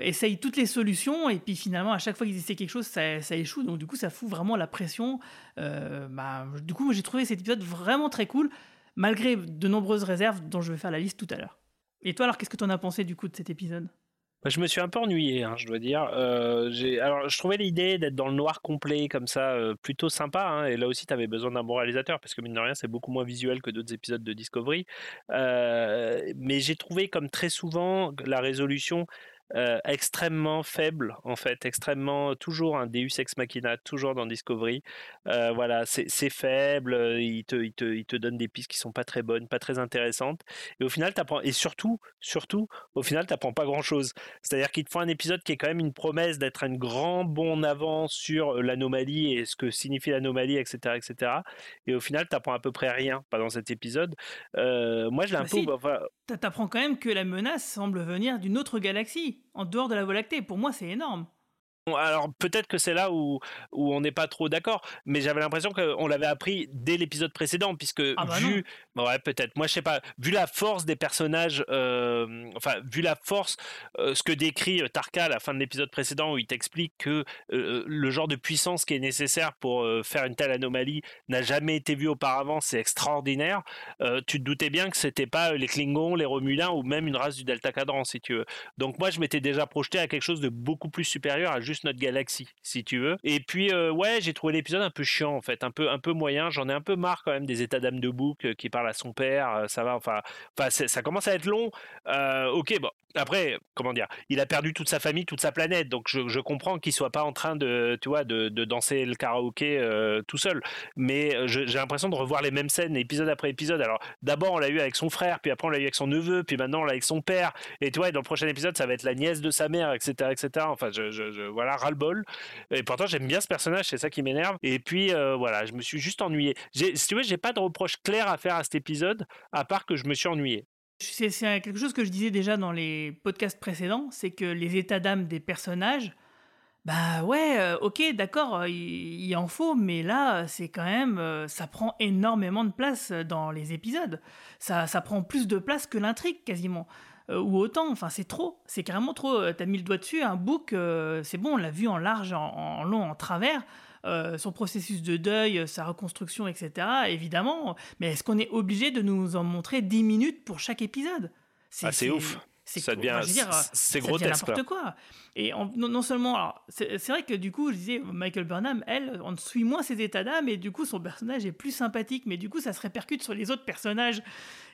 essaye toutes les solutions. Et puis finalement à chaque fois qu'ils essaient quelque chose ça, ça échoue. Donc du coup ça fout vraiment la pression. Bah, du coup j'ai trouvé cet épisode vraiment très cool malgré de nombreuses réserves dont je vais faire la liste tout à l'heure et toi alors qu'est-ce que tu en as pensé du coup de cet épisode? Je me suis un peu ennuyé, hein, je dois dire. Euh, alors, je trouvais l'idée d'être dans le noir complet comme ça euh, plutôt sympa. Hein, et là aussi, tu avais besoin d'un bon réalisateur parce que mine de rien, c'est beaucoup moins visuel que d'autres épisodes de Discovery. Euh, mais j'ai trouvé, comme très souvent, la résolution euh, extrêmement faible en fait, extrêmement toujours un Deus ex machina, toujours dans Discovery. Euh, voilà, c'est faible, euh, il te, il, te, il te donne des pistes qui sont pas très bonnes, pas très intéressantes. Et au final, t'apprends et surtout, surtout, au final, t'apprends pas grand chose. C'est-à-dire qu'il te faut un épisode qui est quand même une promesse d'être un grand bond en avant sur l'anomalie et ce que signifie l'anomalie, etc., etc. Et au final, t'apprends à peu près rien pas dans cet épisode. moi, je l'ai un Bah peu. si. enfin, T'apprends quand même que la menace semble venir d'une autre galaxie, en dehors de la Voie lactée. Pour moi, c'est énorme. Alors peut-être que c'est là où, où on n'est pas trop d'accord, mais j'avais l'impression qu'on l'avait appris dès l'épisode précédent, puisque Ah bah vu, ouais peut-être, moi je sais pas, vu la force des personnages, euh, enfin vu la force, euh, ce que décrit euh, Tarka à la fin de l'épisode précédent, où il t'explique que euh, le genre de puissance qui est nécessaire pour faire une telle anomalie n'a jamais été vu auparavant, c'est extraordinaire. Tu te doutais bien que c'était pas les Klingons, les Romulins ou même une race du Delta Cadran, si tu veux. Donc moi je m'étais déjà projeté à quelque chose de beaucoup plus supérieur à juste notre galaxie, si tu veux. Et puis euh, ouais, j'ai trouvé l'épisode un peu chiant en fait, un peu un peu moyen. J'en ai un peu marre quand même des états d'âme de Book euh, qui parle à son père. euh, Ça va, enfin, enfin ça commence à être long. Ok, bon. Après, comment dire, il a perdu toute sa famille, toute sa planète, donc je, comprends qu'il soit pas en train de, tu vois, de, danser le karaoké tout seul. Mais j'ai l'impression de revoir les mêmes scènes épisode après épisode. Alors d'abord on l'a eu avec son frère, puis après on l'a eu avec son neveu, puis maintenant on l'a avec son père. Et tu vois, dans le prochain épisode, ça va être la nièce de sa mère, etc., etc. Enfin, je, je, je- voilà, ras le bol. Et pourtant, j'aime bien ce personnage, c'est ça qui m'énerve. Et puis, euh, voilà, je me suis juste ennuyé. Si tu veux, j'ai pas de reproche clair à faire à cet épisode, à part que je me suis ennuyé. C'est quelque chose que je disais déjà dans les podcasts précédents, c'est que les états d'âme des personnages, bah ouais, euh, ok, d'accord, euh, il, il en faut, mais là, c'est quand même, ça prend énormément de place dans les épisodes. Ça, ça prend plus de place que l'intrigue quasiment. Euh, ou autant, enfin c'est trop, c'est carrément trop. Euh, T'as mis le doigt dessus, un book, euh, c'est bon, on l'a vu en large, en, en long, en travers. Euh, son processus de deuil, sa reconstruction, etc. Évidemment, mais est-ce qu'on est obligé de nous en montrer 10 minutes pour chaque épisode? Ah, c'est ouf. C'est Ça devient- c'est- grotesque, n'importe quoi. Et en- non, non seulement, c'est vrai que du coup, je disais, Michael Burnham, elle, on suit moins ses états d'âme et du coup, son personnage est plus sympathique, mais du coup, ça se répercute sur les autres personnages.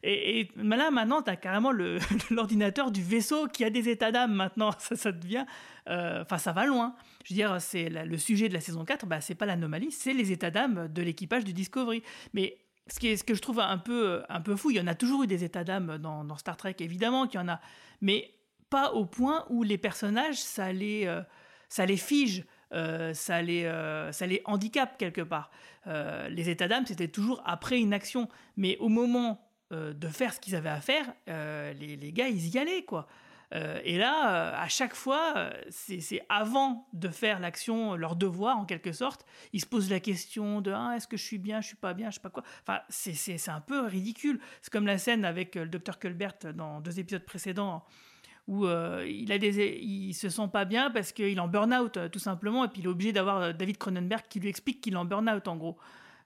Et, et là, maintenant, t'as carrément [laughs] l'ordinateur du vaisseau qui a des états d'âme maintenant. [laughs] Ça, ça devient. euh, Enfin, ça va loin. Je veux dire, c'est le sujet de la saison 4, bah, c'est pas l'anomalie, c'est les états d'âme de l'équipage du Discovery. Mais ce, qui est, ce que je trouve un peu, un peu fou, il y en a toujours eu des états d'âme dans, dans Star Trek, évidemment qu'il y en a. Mais pas au point où les personnages, ça les, euh, ça les fige. euh, ça, les, euh, ça les handicape quelque part. Les états d'âme, c'était toujours après une action. Mais au moment de faire ce qu'ils avaient à faire, les, les gars, ils y allaient, quoi. Euh, et là, euh, à chaque fois, euh, c'est avant de faire l'action, leur devoir en quelque sorte, ils se posent la question de ah, est-ce que je suis bien, je suis pas bien, je sais pas quoi. Enfin, c'est- un peu ridicule. C'est comme la scène avec le docteur Culbert dans deux épisodes précédents où il, a des, il se sent pas bien parce qu'il est en burn-out, tout simplement, et puis il est obligé d'avoir David Cronenberg qui lui explique qu'il est en burn-out, en gros.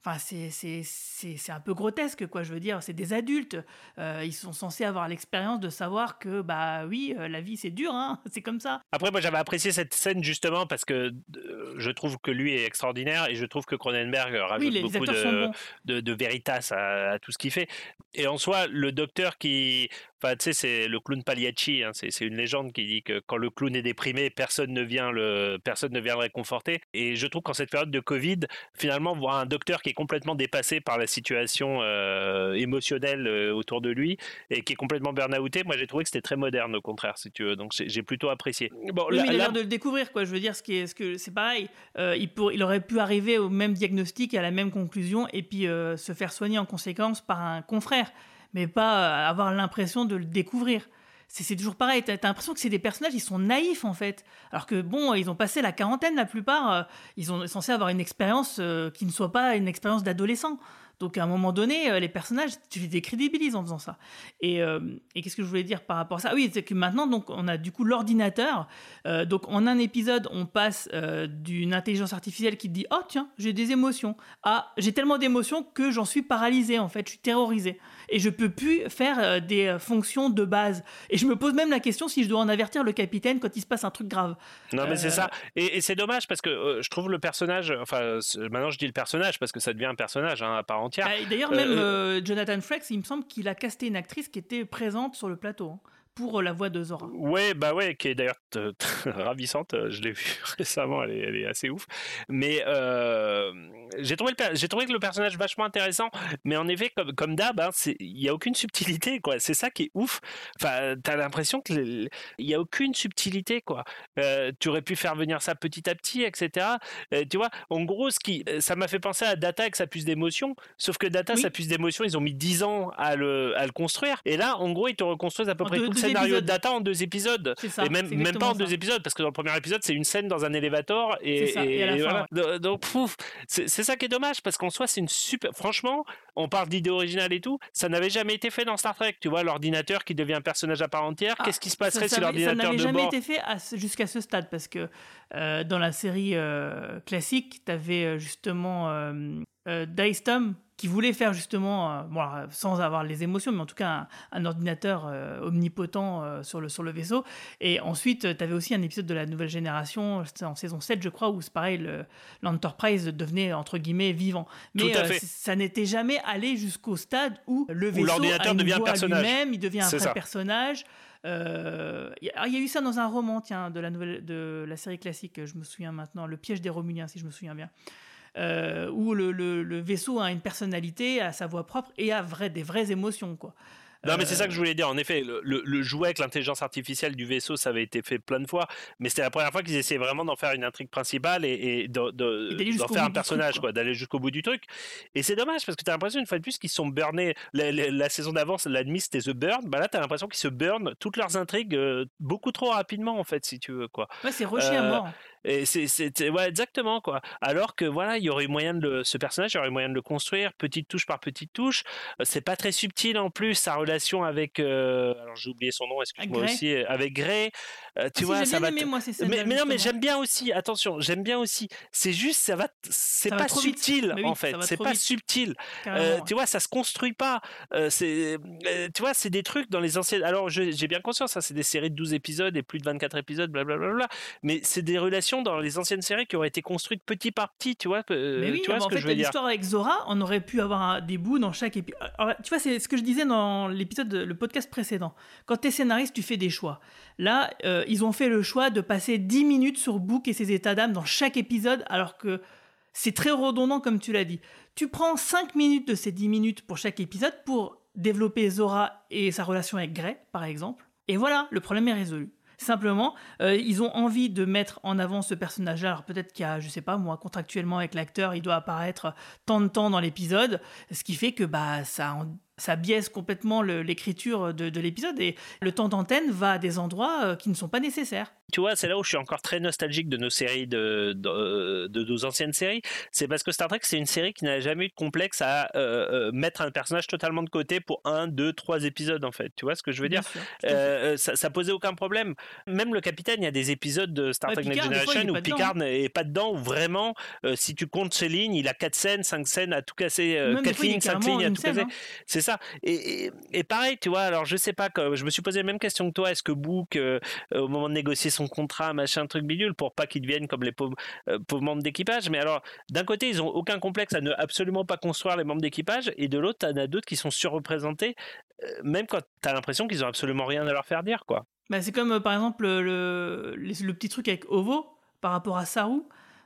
Enfin, c'est- un peu grotesque, quoi, je veux dire. C'est des adultes. Euh, ils sont censés avoir l'expérience de savoir que, bah oui, euh, la vie, c'est dur, hein, [laughs] c'est comme ça. Après, moi, j'avais apprécié cette scène justement parce que euh, je trouve que lui est extraordinaire et je trouve que Cronenberg rajoute beaucoup de, de, de veritas à, à tout ce qu'il fait. Et en soi, le docteur qui. Enfin, tu sais, c'est le clown Pagliacci. hein, c'est une légende qui dit que quand le clown est déprimé, personne ne vient le, personne ne vient le réconforter. Et je trouve qu'en cette période de Covid, finalement, voir un docteur qui est complètement dépassé par la situation euh, émotionnelle euh, autour de lui et qui est complètement burn-outé, moi, j'ai trouvé que c'était très moderne, au contraire, si tu veux. Donc, j'ai plutôt apprécié. Bon, Oui, là- mais il a là- l'air de le découvrir, quoi. Je veux dire, ce qui est, ce que c'est pareil. Euh, il, pour- il aurait pu arriver au même diagnostic, à la même conclusion, et puis euh, se faire soigner en conséquence par un confrère, mais pas euh, avoir l'impression de le découvrir. C'est toujours pareil. T'as t'as l'impression que c'est des personnages, ils sont naïfs en fait. Alors que bon, ils ont passé la quarantaine la plupart. euh, ils sont censés avoir une expérience euh, qui ne soit pas une expérience d'adolescent. Donc à un moment donné, les personnages, tu les décrédibilises en faisant ça. Et, qu'est-ce que je voulais dire par rapport à ça? Oui, c'est que maintenant, donc, on a du coup l'ordinateur. Donc en un épisode, on passe d'une intelligence artificielle qui te dit Oh tiens, j'ai des émotions. Ah, j'ai tellement d'émotions que j'en suis paralysé en fait, je suis terrorisé. Et je peux plus faire euh, des euh, fonctions de base. Et je me pose même la question si je dois en avertir le capitaine quand il se passe un truc grave. Non, mais c'est Euh, ça. Et, et c'est dommage parce que euh, je trouve le personnage. Enfin, maintenant je dis le personnage parce que ça devient un personnage hein, à part entière. Ah, et D'ailleurs, Euh, même euh, euh, Jonathan Frakes, il me semble qu'il a casté une actrice qui était présente sur le plateau hein, pour euh, la voix de Zora. Ouais, bah ouais, qui est d'ailleurs [laughs] ravissante. euh, Je l'ai vue [laughs] récemment, elle est, elle est assez ouf. Mais euh, j'ai trouvé, le per- j'ai trouvé que le personnage vachement intéressant. Mais en effet, comme, comme d'hab, hein, il n'y a aucune subtilité, quoi. C'est ça qui est ouf. Enfin, t'as l'impression que le- il n'y a aucune subtilité, quoi. Euh, tu aurais pu faire venir ça petit à petit, etc. Euh, tu vois, en gros, ce qui, ça m'a fait penser à Data avec sa puce d'émotion. Sauf que Data, Oui. sa puce d'émotion, ils ont mis 10 ans à le, à le construire. Et là, en gros, ils te reconstruisent à peu En près le deux scénario de Data en deux épisodes. Ça. Et même, même pas en deux épisodes, parce que dans le premier épisode, c'est une scène dans un élévateur. Et, ça, voilà. Do- Donc, c'est ça qui est dommage, parce qu'en soi, c'est une super. Franchement, on parle d'idée originale et tout, ça n'avait jamais été fait dans Star Trek. Tu vois, l'ordinateur qui devient un personnage à part entière. Ah, Qu'est-ce qui se passerait ça, si n'avait- ça l'ordinateur n'avait jamais bord. été fait jusqu'à ce stade parce que euh, dans la série euh, classique, tu avais justement euh, euh, Dice Tom qui voulait faire justement, euh, bon, alors, sans avoir les émotions, mais en tout cas un, un ordinateur euh, omnipotent euh, sur, le, sur le vaisseau. Et ensuite, tu avais aussi un épisode de la nouvelle génération, c'était en saison 7, je crois, où c'est pareil, le- l'Enterprise devenait entre guillemets vivant. Mais euh, ça n'était jamais allé jusqu'au stade où le vaisseau l'ordinateur devient un personnage. lui-même, il devient un vrai ça. personnage. Euh, Il y, a- il y a eu ça dans un roman, tiens, de la nouvelle, de la série classique. Je me souviens maintenant, Le piège des Romuliens, si je me souviens bien, euh, où le, le- le vaisseau a une personnalité, a sa voix propre et a vrai, des vraies émotions, quoi. Non, mais c'est ça Euh, que je voulais dire. En effet, le, le- jouet avec l'intelligence artificielle du vaisseau, ça avait été fait plein de fois, mais c'était la première fois qu'ils essayaient vraiment d'en faire une intrigue principale et, et de- de- Et d'aller d'en faire un personnage, truc, quoi, d'aller jusqu'au bout du truc. Et c'est dommage parce que tu as l'impression, une fois de plus, qu'ils sont burnés. La, la- la saison d'avant, l'ennemi c'était The Burn. Bah là, tu as l'impression qu'ils se burnent toutes leurs intrigues euh, beaucoup trop rapidement, en fait, si tu veux, quoi. Ouais, c'est rushé à Euh, mort. Et c'est- ouais, exactement quoi. Alors que voilà, il y aurait eu moyen de le, ce personnage, il y aurait eu moyen de le construire petite touche par petite touche. Euh, C'est pas très subtil en plus sa relation avec, euh, alors j'ai oublié son nom, excuse-moi aussi, euh, avec. Euh, Ah tu si, vois, ça va. aimé, moi, mais, mais non, mais j'aime bien aussi. Attention, j'aime bien aussi. C'est juste, ça va, c'est pas subtil en fait. C'est pas subtil. Tu vois, ça se construit pas. Euh, c'est, tu vois, c'est des trucs dans les anciennes. Alors, j'ai bien conscience, ça, c'est des séries de 12 épisodes et plus de 24 épisodes, blablabla. Mais c'est des relations dans les anciennes séries qui auraient été construites petit par petit, tu vois. euh, Mais oui, tu vois mais ce en que fait, je veux l'histoire avec Zora, on aurait pu avoir un- des bouts dans chaque épisode. Tu vois, c'est ce que je disais dans l'épisode, de- le podcast précédent. Quand tu es scénariste, tu fais des choix. Là, euh, ils ont fait le choix de passer 10 minutes sur Book et ses états d'âme dans chaque épisode, alors que c'est très redondant, comme tu l'as dit. Tu prends 5 minutes de ces 10 minutes pour chaque épisode pour développer Zora et sa relation avec Grey, par exemple. Et voilà, le problème est résolu. Simplement, euh, ils ont envie de mettre en avant ce personnage-là. Alors peut-être qu'il y a, je sais pas moi, contractuellement avec l'acteur, il doit apparaître tant de temps dans l'épisode, ce qui fait que bah ça, ça biaise complètement l'écriture de, de l'épisode et le temps d'antenne va à des endroits euh, qui ne sont pas nécessaires. Tu vois, c'est là où je suis encore très nostalgique de nos séries, de, de, de nos anciennes séries. C'est parce que Star Trek, c'est une série qui n'a jamais eu de complexe à euh, euh, mettre un personnage totalement de côté pour un, deux, trois épisodes, en fait. Tu vois ce que je veux dire? sûr. Euh, ça, ça posait aucun problème. Même le capitaine, il y a des épisodes de Star Ouais, Trek Next Picard, fois, il Generation est où Picard hein. n'est pas dedans, où vraiment, euh, si tu comptes ses lignes, il a quatre scènes, cinq scènes à tout casser, euh, quatre fois, lignes, cinq lignes à tout scène, casser. hein. C'est Et, pareil, tu vois, alors je sais pas, je me suis posé la même question que toi. Est-ce que Book, euh, au moment de négocier son contrat, machin, truc bidule, pour pas qu'il devienne comme les pauvres, euh, pauvres membres d'équipage Mais alors, d'un côté, ils ont aucun complexe à ne absolument pas construire les membres d'équipage, et de l'autre, t'en as d'autres qui sont surreprésentés, euh, même quand t'as l'impression qu'ils ont absolument rien à leur faire dire, quoi. Bah, c'est comme par exemple le, le, petit truc avec Ovo par rapport à Saru.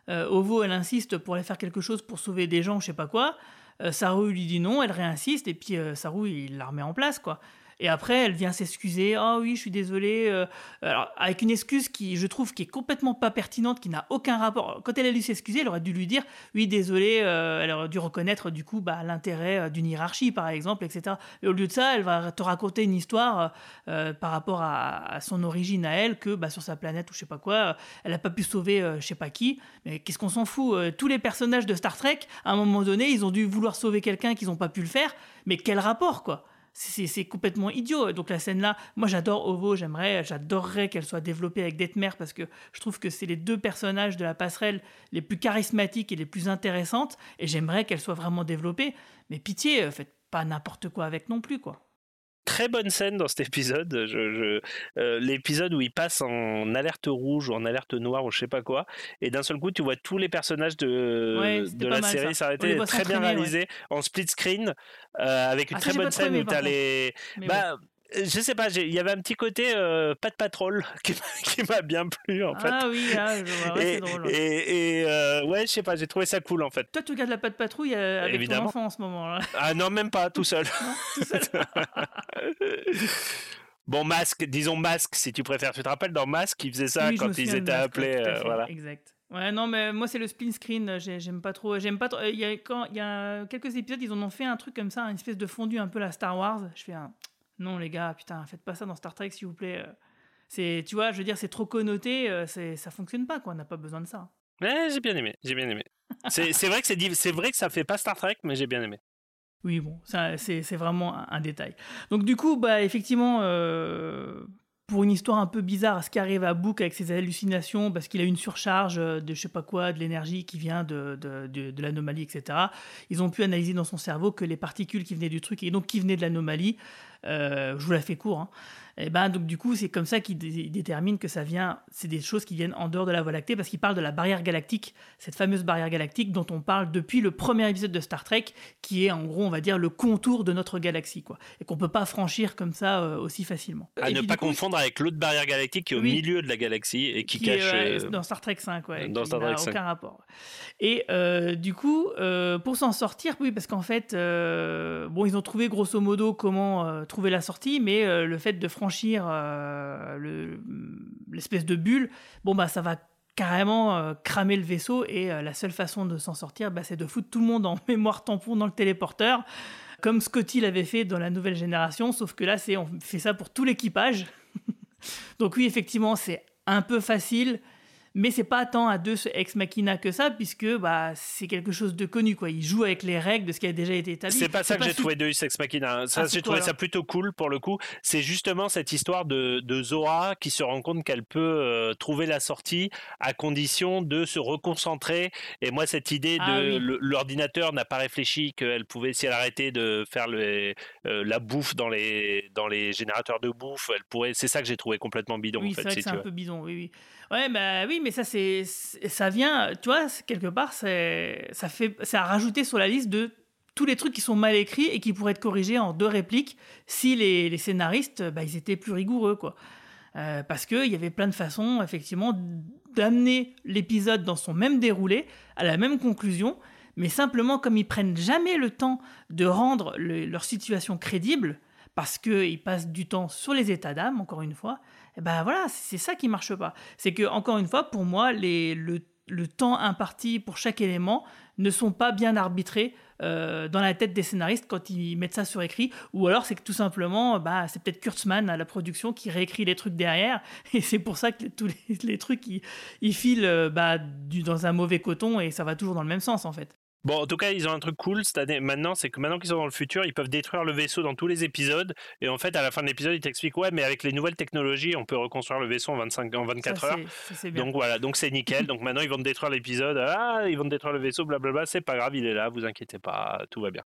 Ovo, elle insiste pour aller faire quelque chose pour sauver des gens, je sais pas quoi. Euh, Saru lui dit non, elle réinsiste et puis euh, Saru il la remet en place quoi. Et après, elle vient s'excuser. Ah oui, je suis désolée. euh, alors, avec une excuse qui, je trouve, qui est complètement pas pertinente, qui n'a aucun rapport. Quand elle a dû s'excuser, elle aurait dû lui dire oui, désolé. euh, elle aurait dû reconnaître du coup bah, l'intérêt euh, d'une hiérarchie, par exemple, etc. Et au lieu de ça, elle va te raconter une histoire par rapport à, son origine à elle, que bah, sur sa planète ou je sais pas quoi, elle a pas pu sauver euh, je sais pas qui. Mais qu'est-ce qu'on s'en fout Tous les personnages de Star Trek, à un moment donné, ils ont dû vouloir sauver quelqu'un qu'ils n'ont pas pu le faire. Mais quel rapport, quoi? C'est complètement idiot. Donc la scène là, moi j'adore Ovo, j'aimerais, j'adorerais qu'elle soit développée avec Detmer parce que je trouve que c'est les deux personnages de la passerelle les plus charismatiques et les plus intéressantes et j'aimerais qu'elle soit vraiment développée. Mais pitié, euh, faites pas n'importe quoi avec non plus quoi. Très bonne scène dans cet épisode. Je, je- euh, L'épisode où il passe en alerte rouge ou en alerte noire ou je sais pas quoi, et d'un seul coup tu vois tous les personnages de, Ouais, de la série s'arrêter, très bien ouais. réalisé, en split screen, euh, avec une Ah, très bonne scène où t'as les. Mais Bah, je sais pas, il y avait un petit côté euh, pas de patrol [laughs] qui, m'a- bien plu en fait. Ah oui, ah, ouais, et c'est drôle. ouais. et, et, euh, ouais, je sais pas, j'ai trouvé ça cool en fait. Toi, tu regardes la patte patrouille euh, avec Évidemment. ton enfant en ce moment là. Ah non, même pas, tout seul. tout seul. [laughs] bon, Masque, disons Masque si tu préfères. Tu te rappelles dans Masque, ils faisaient ça Oui, quand ils étaient appelés. euh, voilà. Exact. Ouais, non, mais moi, c'est le split screen. euh, j'ai- J'aime pas trop. J'aime pas trop. euh, Il y, a, quand, il y a quelques épisodes, ils en ont fait un truc comme ça, une espèce de fondu un peu la Star Wars. Je fais un. Non, les gars, putain, faites pas ça dans Star Trek, s'il vous plaît. C'est, tu vois, je veux dire, c'est trop connoté, euh, c'est, ça fonctionne pas, quoi. On n'a pas besoin de ça. Ouais, j'ai bien aimé, j'ai bien aimé. C'est vrai que c'est c'est vrai que ça fait pas Star Trek, mais j'ai bien aimé. Oui, bon, c'est c'est vraiment un, un détail. Donc, du coup, bah, effectivement, euh, pour une histoire un peu bizarre, ce qui arrive à Book avec ses hallucinations, parce qu'il a une surcharge euh, de je sais pas quoi, de l'énergie qui vient de, l'anomalie, etc., ils ont pu analyser dans son cerveau que les particules qui venaient du truc, et donc qui venaient de l'anomalie, euh, je vous la fais court, hein, et ben donc du coup c'est comme ça qu'ils dé- déterminent que ça vient, c'est des choses qui viennent en dehors de la Voie lactée parce qu'ils parlent de la barrière galactique, cette fameuse barrière galactique dont on parle depuis le premier épisode de Star Trek, qui est en gros on va dire le contour de notre galaxie quoi, et qu'on peut pas franchir comme ça euh, aussi facilement. À Et ne puis, pas coup, confondre avec l'autre barrière galactique qui est au Oui. milieu de la galaxie et qui, qui cache. euh, dans Star Trek 5, ouais, dans qui Star Trek 5. aucun rapport. Et euh, du coup, euh, pour s'en sortir, oui, parce qu'en fait, bon, ils ont trouvé grosso modo comment trouver la sortie, mais le fait de franchir euh, le- l'espèce de bulle, bon bah ça va carrément euh, cramer le vaisseau et euh, la seule façon de s'en sortir, bah, c'est de foutre tout le monde en [laughs] mémoire tampon dans le téléporteur, comme Scotty l'avait fait dans la nouvelle génération, sauf que là, c'est on fait ça pour tout l'équipage. [laughs] Donc oui, effectivement, c'est un peu facile, mais c'est pas tant à deux ex machina que ça, puisque bah, c'est quelque chose de connu. Quoi. Il joue avec les règles de ce qui a déjà été établi. C'est pas ça que j'ai trouvé de Ex Machina. Ça, Ah, j'ai trouvé ça plutôt cool pour le coup. C'est justement cette histoire de, de Zora qui se rend compte qu'elle peut euh, trouver la sortie à condition de se reconcentrer. Et moi, cette idée Ah de oui. l'ordinateur n'a pas réfléchi qu'elle pouvait, si elle arrêtait de faire le, euh, la bouffe dans les, dans les générateurs de bouffe, elle pourrait. C'est ça que j'ai trouvé complètement bidon. Oui, en fait, c'est si un peu bidon, oui, oui. Ouais, bah oui, mais ça, c'est, ça vient, tu vois, quelque part, c'est, ça fait, ça a rajouté sur la liste de tous les trucs qui sont mal écrits et qui pourraient être corrigés en deux répliques si les, scénaristes, bah, ils étaient plus rigoureux, quoi. Euh, parce qu'il y avait plein de façons, effectivement, d'amener l'épisode dans son même déroulé, à la même conclusion, mais simplement comme ils prennent jamais le temps de rendre le- leur situation crédible, parce qu'ils passent du temps sur les états d'âme, encore une fois, ben voilà, c'est ça qui marche pas. C'est que, encore une fois, pour moi, les, le, le temps imparti pour chaque élément ne sont pas bien arbitrés euh, dans la tête des scénaristes quand ils mettent ça sur écrit, ou alors c'est que tout simplement, bah, c'est peut-être Kurtzman à la production qui réécrit les trucs derrière, [laughs] et c'est pour ça que tous les, trucs, ils, ils filent euh, bah, dans un mauvais coton, et ça va toujours dans le même sens, en fait. Bon, en tout cas, ils ont un truc cool cette année. Maintenant, c'est que maintenant qu'ils sont dans le futur, ils peuvent détruire le vaisseau dans tous les épisodes. Et en fait, à la fin de l'épisode, ils t'expliquent ouais, mais avec les nouvelles technologies, on peut reconstruire le vaisseau en 25, en 24 Ça, heures. ça, bien. Donc voilà, donc c'est nickel. donc maintenant, ils vont détruire l'épisode. Ah, ils vont détruire le vaisseau, blablabla. C'est pas grave, il est là, vous inquiétez pas, tout va bien.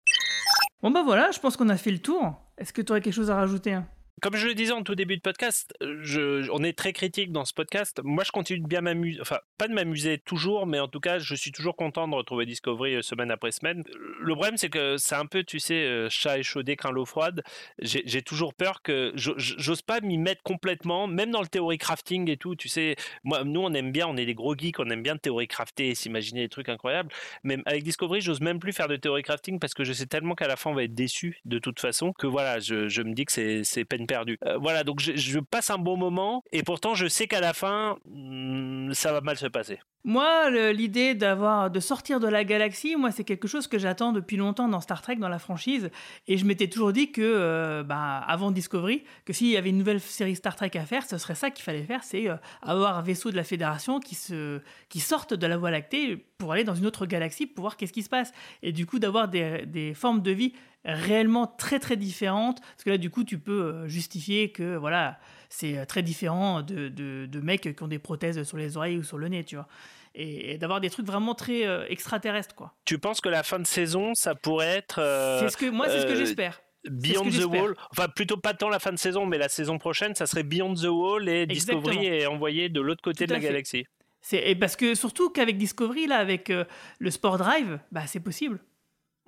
Bon bah voilà, je pense qu'on a fait le tour. Est-ce que tu aurais quelque chose à rajouter hein? Comme je le disais en tout début de podcast, je, on est très critique dans ce podcast. Moi, je continue de bien m'amuser, enfin, pas de m'amuser toujours, mais en tout cas, je suis toujours content de retrouver Discovery euh, semaine après semaine. Le problème, c'est que c'est un peu, tu sais, euh, chat échaudé, craint l'eau froide. J'ai toujours peur que j'ose pas m'y mettre complètement, même dans le théorie crafting et tout. Tu sais, moi, nous, on aime bien, on est des gros geeks, on aime bien théorie crafter, s'imaginer des trucs incroyables. Mais avec Discovery, j'ose même plus faire de théorie crafting parce que je sais tellement qu'à la fin, on va être déçu de toute façon que voilà, je, je me dis que c'est peine Euh, voilà, donc je, passe un bon moment et pourtant je sais qu'à la fin, hmm, ça va mal se passer. Moi, l'idée de sortir de la galaxie, moi, c'est quelque chose que j'attends depuis longtemps dans Star Trek, dans la franchise. Et je m'étais toujours dit que, euh, bah, avant Discovery, que s'il y avait une nouvelle série Star Trek à faire, ce serait ça qu'il fallait faire, c'est euh, avoir un vaisseau de la Fédération qui se, sorte de la Voie lactée pour aller dans une autre galaxie pour voir qu'est-ce qui se passe. Et du coup, d'avoir des, des formes de vie réellement très très différentes, parce que là, du coup, tu peux euh, justifier que, voilà c'est euh, très différent de, de, mecs qui ont des prothèses sur les oreilles ou sur le nez, tu vois. Et, d'avoir des trucs vraiment très euh, extraterrestres, quoi. Tu penses que la fin de saison, ça pourrait être. Euh, c'est ce que, moi, c'est ce que j'espère. Beyond the Wall, enfin plutôt pas tant la fin de saison, mais la saison prochaine, ça serait Beyond the Wall et Discovery est envoyé de l'autre côté de la galaxie. C'est et parce que surtout qu'avec Discovery là, avec le Sport Drive, bah c'est possible.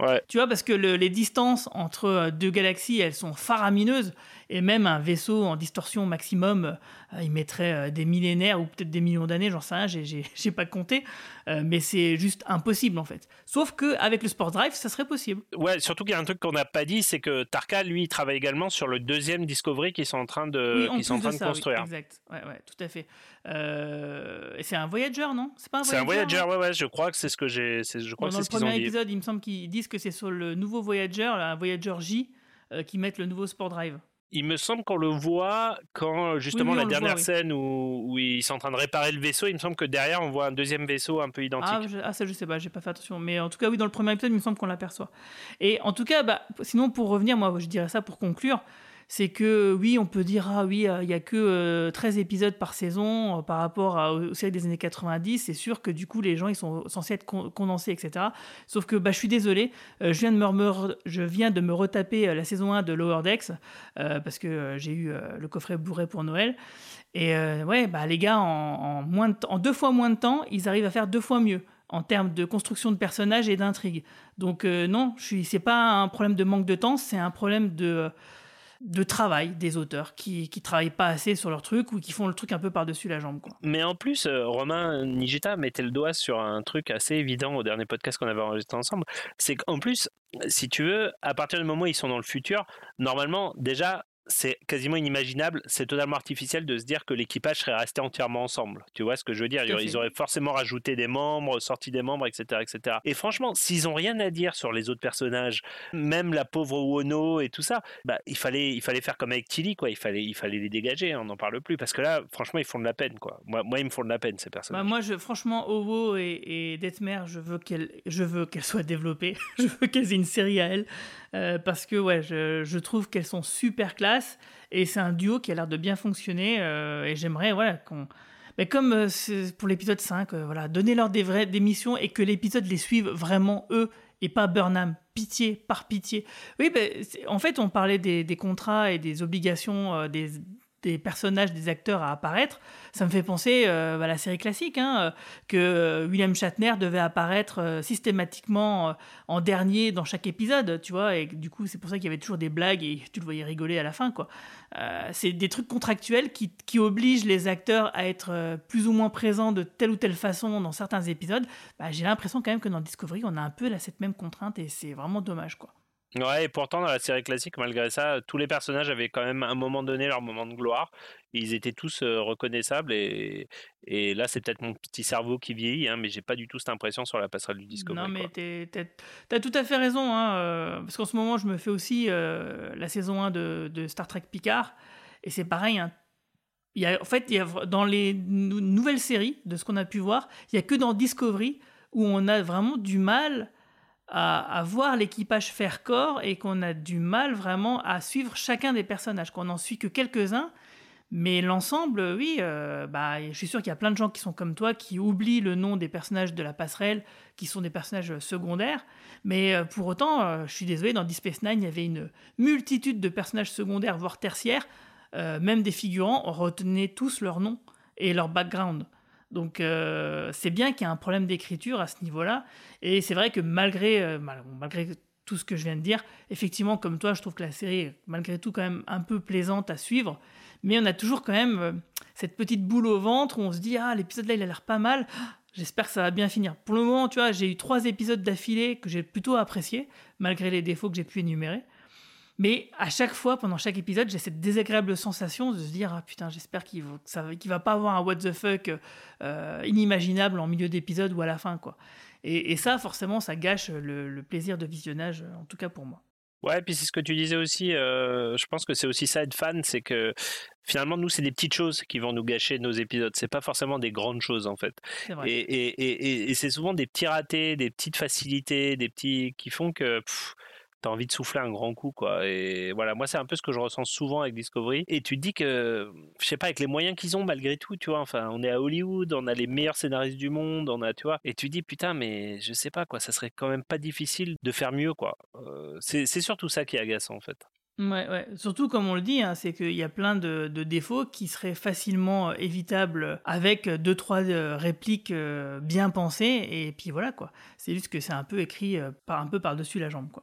Ouais. Tu vois, parce que les distances entre deux galaxies, elles sont faramineuses et même un vaisseau en distorsion maximum, euh, il mettrait euh, des millénaires ou peut-être des millions d'années, j'en sais rien, j'ai [laughs] pas compté, euh, mais c'est juste impossible en fait. Sauf qu'avec le Sport Drive, ça serait possible. Ouais, surtout qu'il y a un truc qu'on n'a pas dit, c'est que Tarka, lui, il travaille également sur le deuxième Discovery qu'ils sont en train de, sont en train de, construire. exact, ouais, ouais, tout à fait. et c'est un Voyager, non? C'est pas un Voyager C'est un Voyager, ouais, ouais, je crois que c'est ce que j'ai. Je crois dans le premier épisode, il me semble qu'ils disent que c'est sur le nouveau Voyager, un Voyager J, qui mettent le nouveau Sport Drive il me semble qu'on le voit quand justement la dernière scène où, ils sont en train de réparer le vaisseau. Il me semble que derrière on voit un deuxième vaisseau un peu identique. Ah, je, ah ça je sais pas, j'ai pas fait attention. Mais en tout cas oui, dans le premier épisode, il me semble qu'on l'aperçoit. Et en tout cas, bah, sinon pour revenir, moi je dirais ça pour conclure c'est que oui, on peut dire ah oui, euh, il y a que 13 euh, épisodes par saison euh, par rapport aux séries des années 90. C'est sûr que du coup les gens ils sont censés être condensés, etc. Sauf que bah, je suis désolé, je viens de me je viens de me retaper la saison 1 de Lower Decks parce que j'ai eu le coffret bourré pour Noël. Et ouais, bah les gars en deux fois moins de temps, ils arrivent à faire deux fois mieux en termes de construction de personnages et d'intrigue. Donc non, je suis, c'est pas un problème de manque de temps, c'est un problème de de travail des auteurs qui qui travaillent pas assez sur leur truc ou qui font le truc un peu par-dessus la jambe. Quoi. Mais en plus, euh, Romain Nigita mettait le doigt sur un truc assez évident au dernier podcast qu'on avait enregistré ensemble. C'est qu'en plus, si tu veux, à partir du moment où ils sont dans le futur, normalement, déjà, c'est quasiment inimaginable, c'est totalement artificiel de se dire que l'équipage serait resté entièrement ensemble. Tu vois ce que je veux dire? Ils auraient forcément rajouté des membres, sorti des membres, etc. etc. Et franchement, s'ils ont rien à dire sur les autres personnages, même la pauvre Wono et tout ça, bah, il, fallait, il fallait faire comme avec Tilly, quoi. Il fallait, il fallait les dégager, hein, on n'en parle plus. Parce que là, franchement, ils font de la peine, quoi. Moi, moi ils me font de la peine, ces personnages. Bah, moi, je, franchement, Ovo et, et Detmer, je veux qu'elles soient développées. je veux qu'elles [laughs] aient une série à elles. Euh, parce que ouais, je, trouve qu'elles sont super classe et c'est un duo qui a l'air de bien fonctionner euh, et j'aimerais voilà qu'on mais comme euh, pour l'épisode 5 voilà donner leur des vraies missions et que l'épisode les suive vraiment eux et pas Burnham pitié par pitié. Oui ben, en fait on parlait des, des contrats et des obligations des des personnages, des acteurs à apparaître, ça me fait penser euh, à la série classique, hein, euh, que euh, William Shatner devait apparaître systématiquement en dernier dans chaque épisode, tu vois, et du coup c'est pour ça qu'il y avait toujours des blagues et tu le voyais rigoler à la fin, quoi. c'est des trucs contractuels qui, qui, obligent les acteurs à être plus ou moins présents de telle ou telle façon dans certains épisodes. Bah, j'ai l'impression quand même que dans Discovery, on a un peu là, cette même contrainte et c'est vraiment dommage, quoi. Ouais, et pourtant, dans la série classique, malgré ça, tous les personnages avaient quand même à un moment donné leur moment de gloire. Ils étaient tous euh, reconnaissables. Et, et là, c'est peut-être mon petit cerveau qui vieillit, hein, mais j'ai pas du tout cette impression sur la passerelle du Discovery. Non, mais tu as tout à fait raison. Hein, euh, parce qu'en ce moment, je me fais aussi euh, la saison 1 de, de, Star Trek Picard. Et c'est pareil. Hein, y a, en fait, il y a, dans les nouvelles séries, de ce qu'on a pu voir, il y a que dans Discovery où on a vraiment du mal à, voir l'équipage faire corps et qu'on a du mal vraiment à suivre chacun des personnages, qu'on n'en suit que quelques-uns. Mais l'ensemble, oui, euh, bah, je suis sûr qu'il y a plein de gens qui sont comme toi, qui oublient le nom des personnages de la passerelle, qui sont des personnages secondaires. Mais euh, pour autant, euh, je suis désolé, dans Deep Space Nine, il y avait une multitude de personnages secondaires, voire tertiaires, euh, même des figurants, retenaient tous leur nom et leur background. Donc euh, c'est bien qu'il y a un problème d'écriture à ce niveau-là. Et c'est vrai que malgré, euh, mal- malgré tout ce que je viens de dire, effectivement, comme toi, je trouve que la série est malgré tout quand même un peu plaisante à suivre. Mais on a toujours quand même euh, cette petite boule au ventre où on se dit Ah, l'épisode là, il a l'air pas mal. Ah, J'espère que ça va bien finir. Pour le moment, tu vois, j'ai eu trois épisodes d'affilée que j'ai plutôt appréciés, malgré les défauts que j'ai pu énumérer. Mais à chaque fois, pendant chaque épisode, j'ai cette désagréable sensation de se dire ah putain, j'espère qu'il va, ça va- pas avoir un what the fuck euh, inimaginable en milieu d'épisode ou à la fin quoi. Et, et ça, forcément, ça gâche le, le plaisir de visionnage, euh, en tout cas pour moi. Ouais, puis c'est ce que tu disais aussi. euh, je pense que c'est aussi ça être fan, c'est que finalement nous c'est des petites choses qui vont nous gâcher nos épisodes. C'est pas forcément des grandes choses en fait. Et, et, et, et- et c'est souvent des petits ratés, des petites facilités, des petits qui font que pff, t'as envie de souffler un grand coup quoi. Et voilà, moi c'est un peu ce que je ressens souvent avec Discovery. Et tu te dis que je sais pas avec les moyens qu'ils ont malgré tout, tu vois. Enfin, on est à Hollywood, on a les meilleurs scénaristes du monde, on a tu vois. Et tu te dis putain mais je sais pas quoi, ça serait quand même pas difficile de faire mieux quoi. Euh, c'est surtout ça qui est agaçant en fait. Ouais, ouais. Surtout, comme on le dit, hein, c'est qu'il y a plein de, défauts qui seraient facilement euh, évitables avec deux, trois euh, répliques bien pensées. Et puis voilà, quoi. C'est juste que c'est un peu écrit par, un peu par-dessus la jambe, quoi.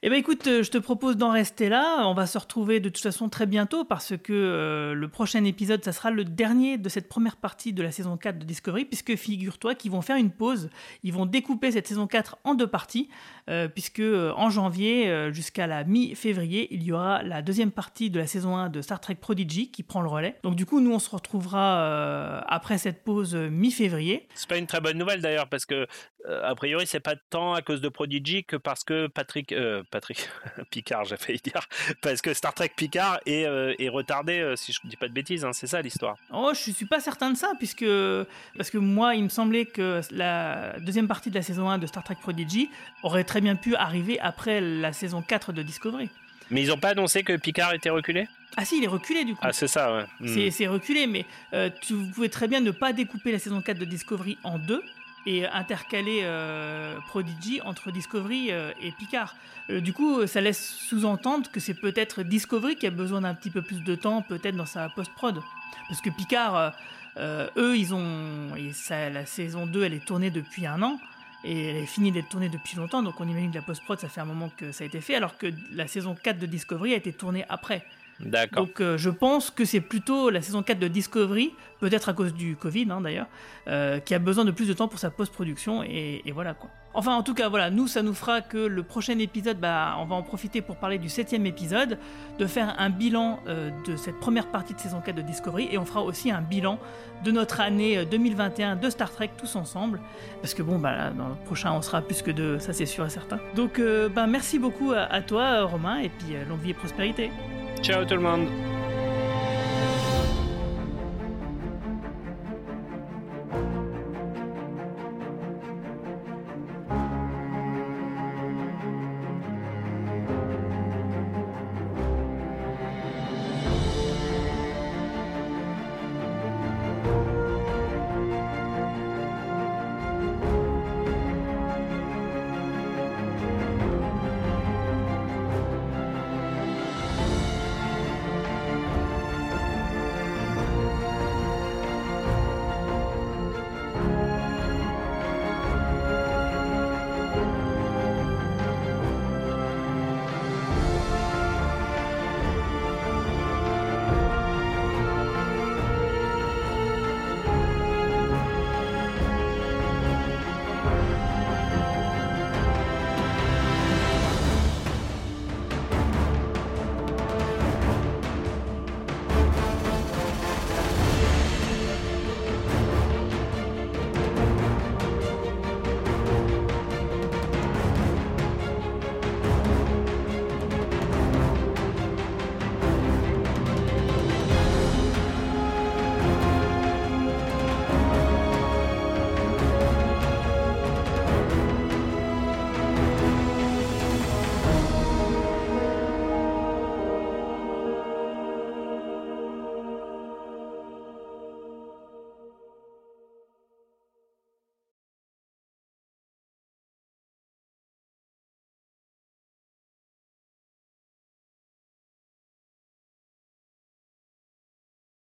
Eh ben écoute, euh, je te propose d'en rester là. On va se retrouver de toute façon très bientôt parce que euh, le prochain épisode, ça sera le dernier de cette première partie de la saison 4 de Discovery, puisque figure-toi qu'ils vont faire une pause. Ils vont découper cette saison 4 en deux parties, euh, puisque en janvier jusqu'à la mi-février, il y aura la deuxième partie de la saison 1 de Star Trek Prodigy qui prend le relais. Donc du coup, nous, on se retrouvera après cette pause mi-février. C'est pas une très bonne nouvelle d'ailleurs parce que a priori c'est pas tant à cause de Prodigy que parce que Patrick Patrick [laughs] Picard j'ai failli dire parce que Star Trek Picard est, euh, est retardé euh, si je dis pas de bêtises hein, c'est ça l'histoire. Oh, je suis pas certain de ça, puisque parce que moi, il me semblait que la deuxième partie de la saison 1 de Star Trek Prodigy aurait très bien pu arriver après la saison 4 de Discovery. Mais ils ont pas annoncé que Picard était reculé? Ah si, il est reculé du coup. Ah c'est ça ouais. Hmm. C'est- C'est reculé, mais euh, tu vous pouvez très bien ne pas découper la saison 4 de Discovery en deux et intercaler euh, Prodigy entre Discovery euh, et Picard. Euh, du coup, ça laisse sous-entendre que c'est peut-être Discovery qui a besoin d'un petit peu plus de temps, peut-être dans sa post-prod. Parce que Picard, eux, ils ont. et ça, la saison 2, elle est tournée depuis un an. Et elle est finie d'être tournée depuis longtemps, donc on imagine que la post-prod, ça fait un moment que ça a été fait, alors que la saison 4 de Discovery a été tournée après. D'accord. Donc je pense que c'est plutôt la saison 4 de Discovery, peut-être à cause du Covid hein, d'ailleurs, euh, qui a besoin de plus de temps pour sa post-production et, voilà quoi. Enfin en tout cas voilà, nous ça nous fera que le prochain épisode, bah, on va en profiter pour parler du septième épisode, de faire un bilan euh, de cette première partie de saison 4 de Discovery et on fera aussi un bilan de notre année euh, 2021 de Star Trek tous ensemble, parce que bon bah dans le prochain on sera plus que deux, ça c'est sûr et certain. Donc euh, bah, merci beaucoup à, à toi euh, Romain et puis euh, longue vie et prospérité. Ciao tout le monde.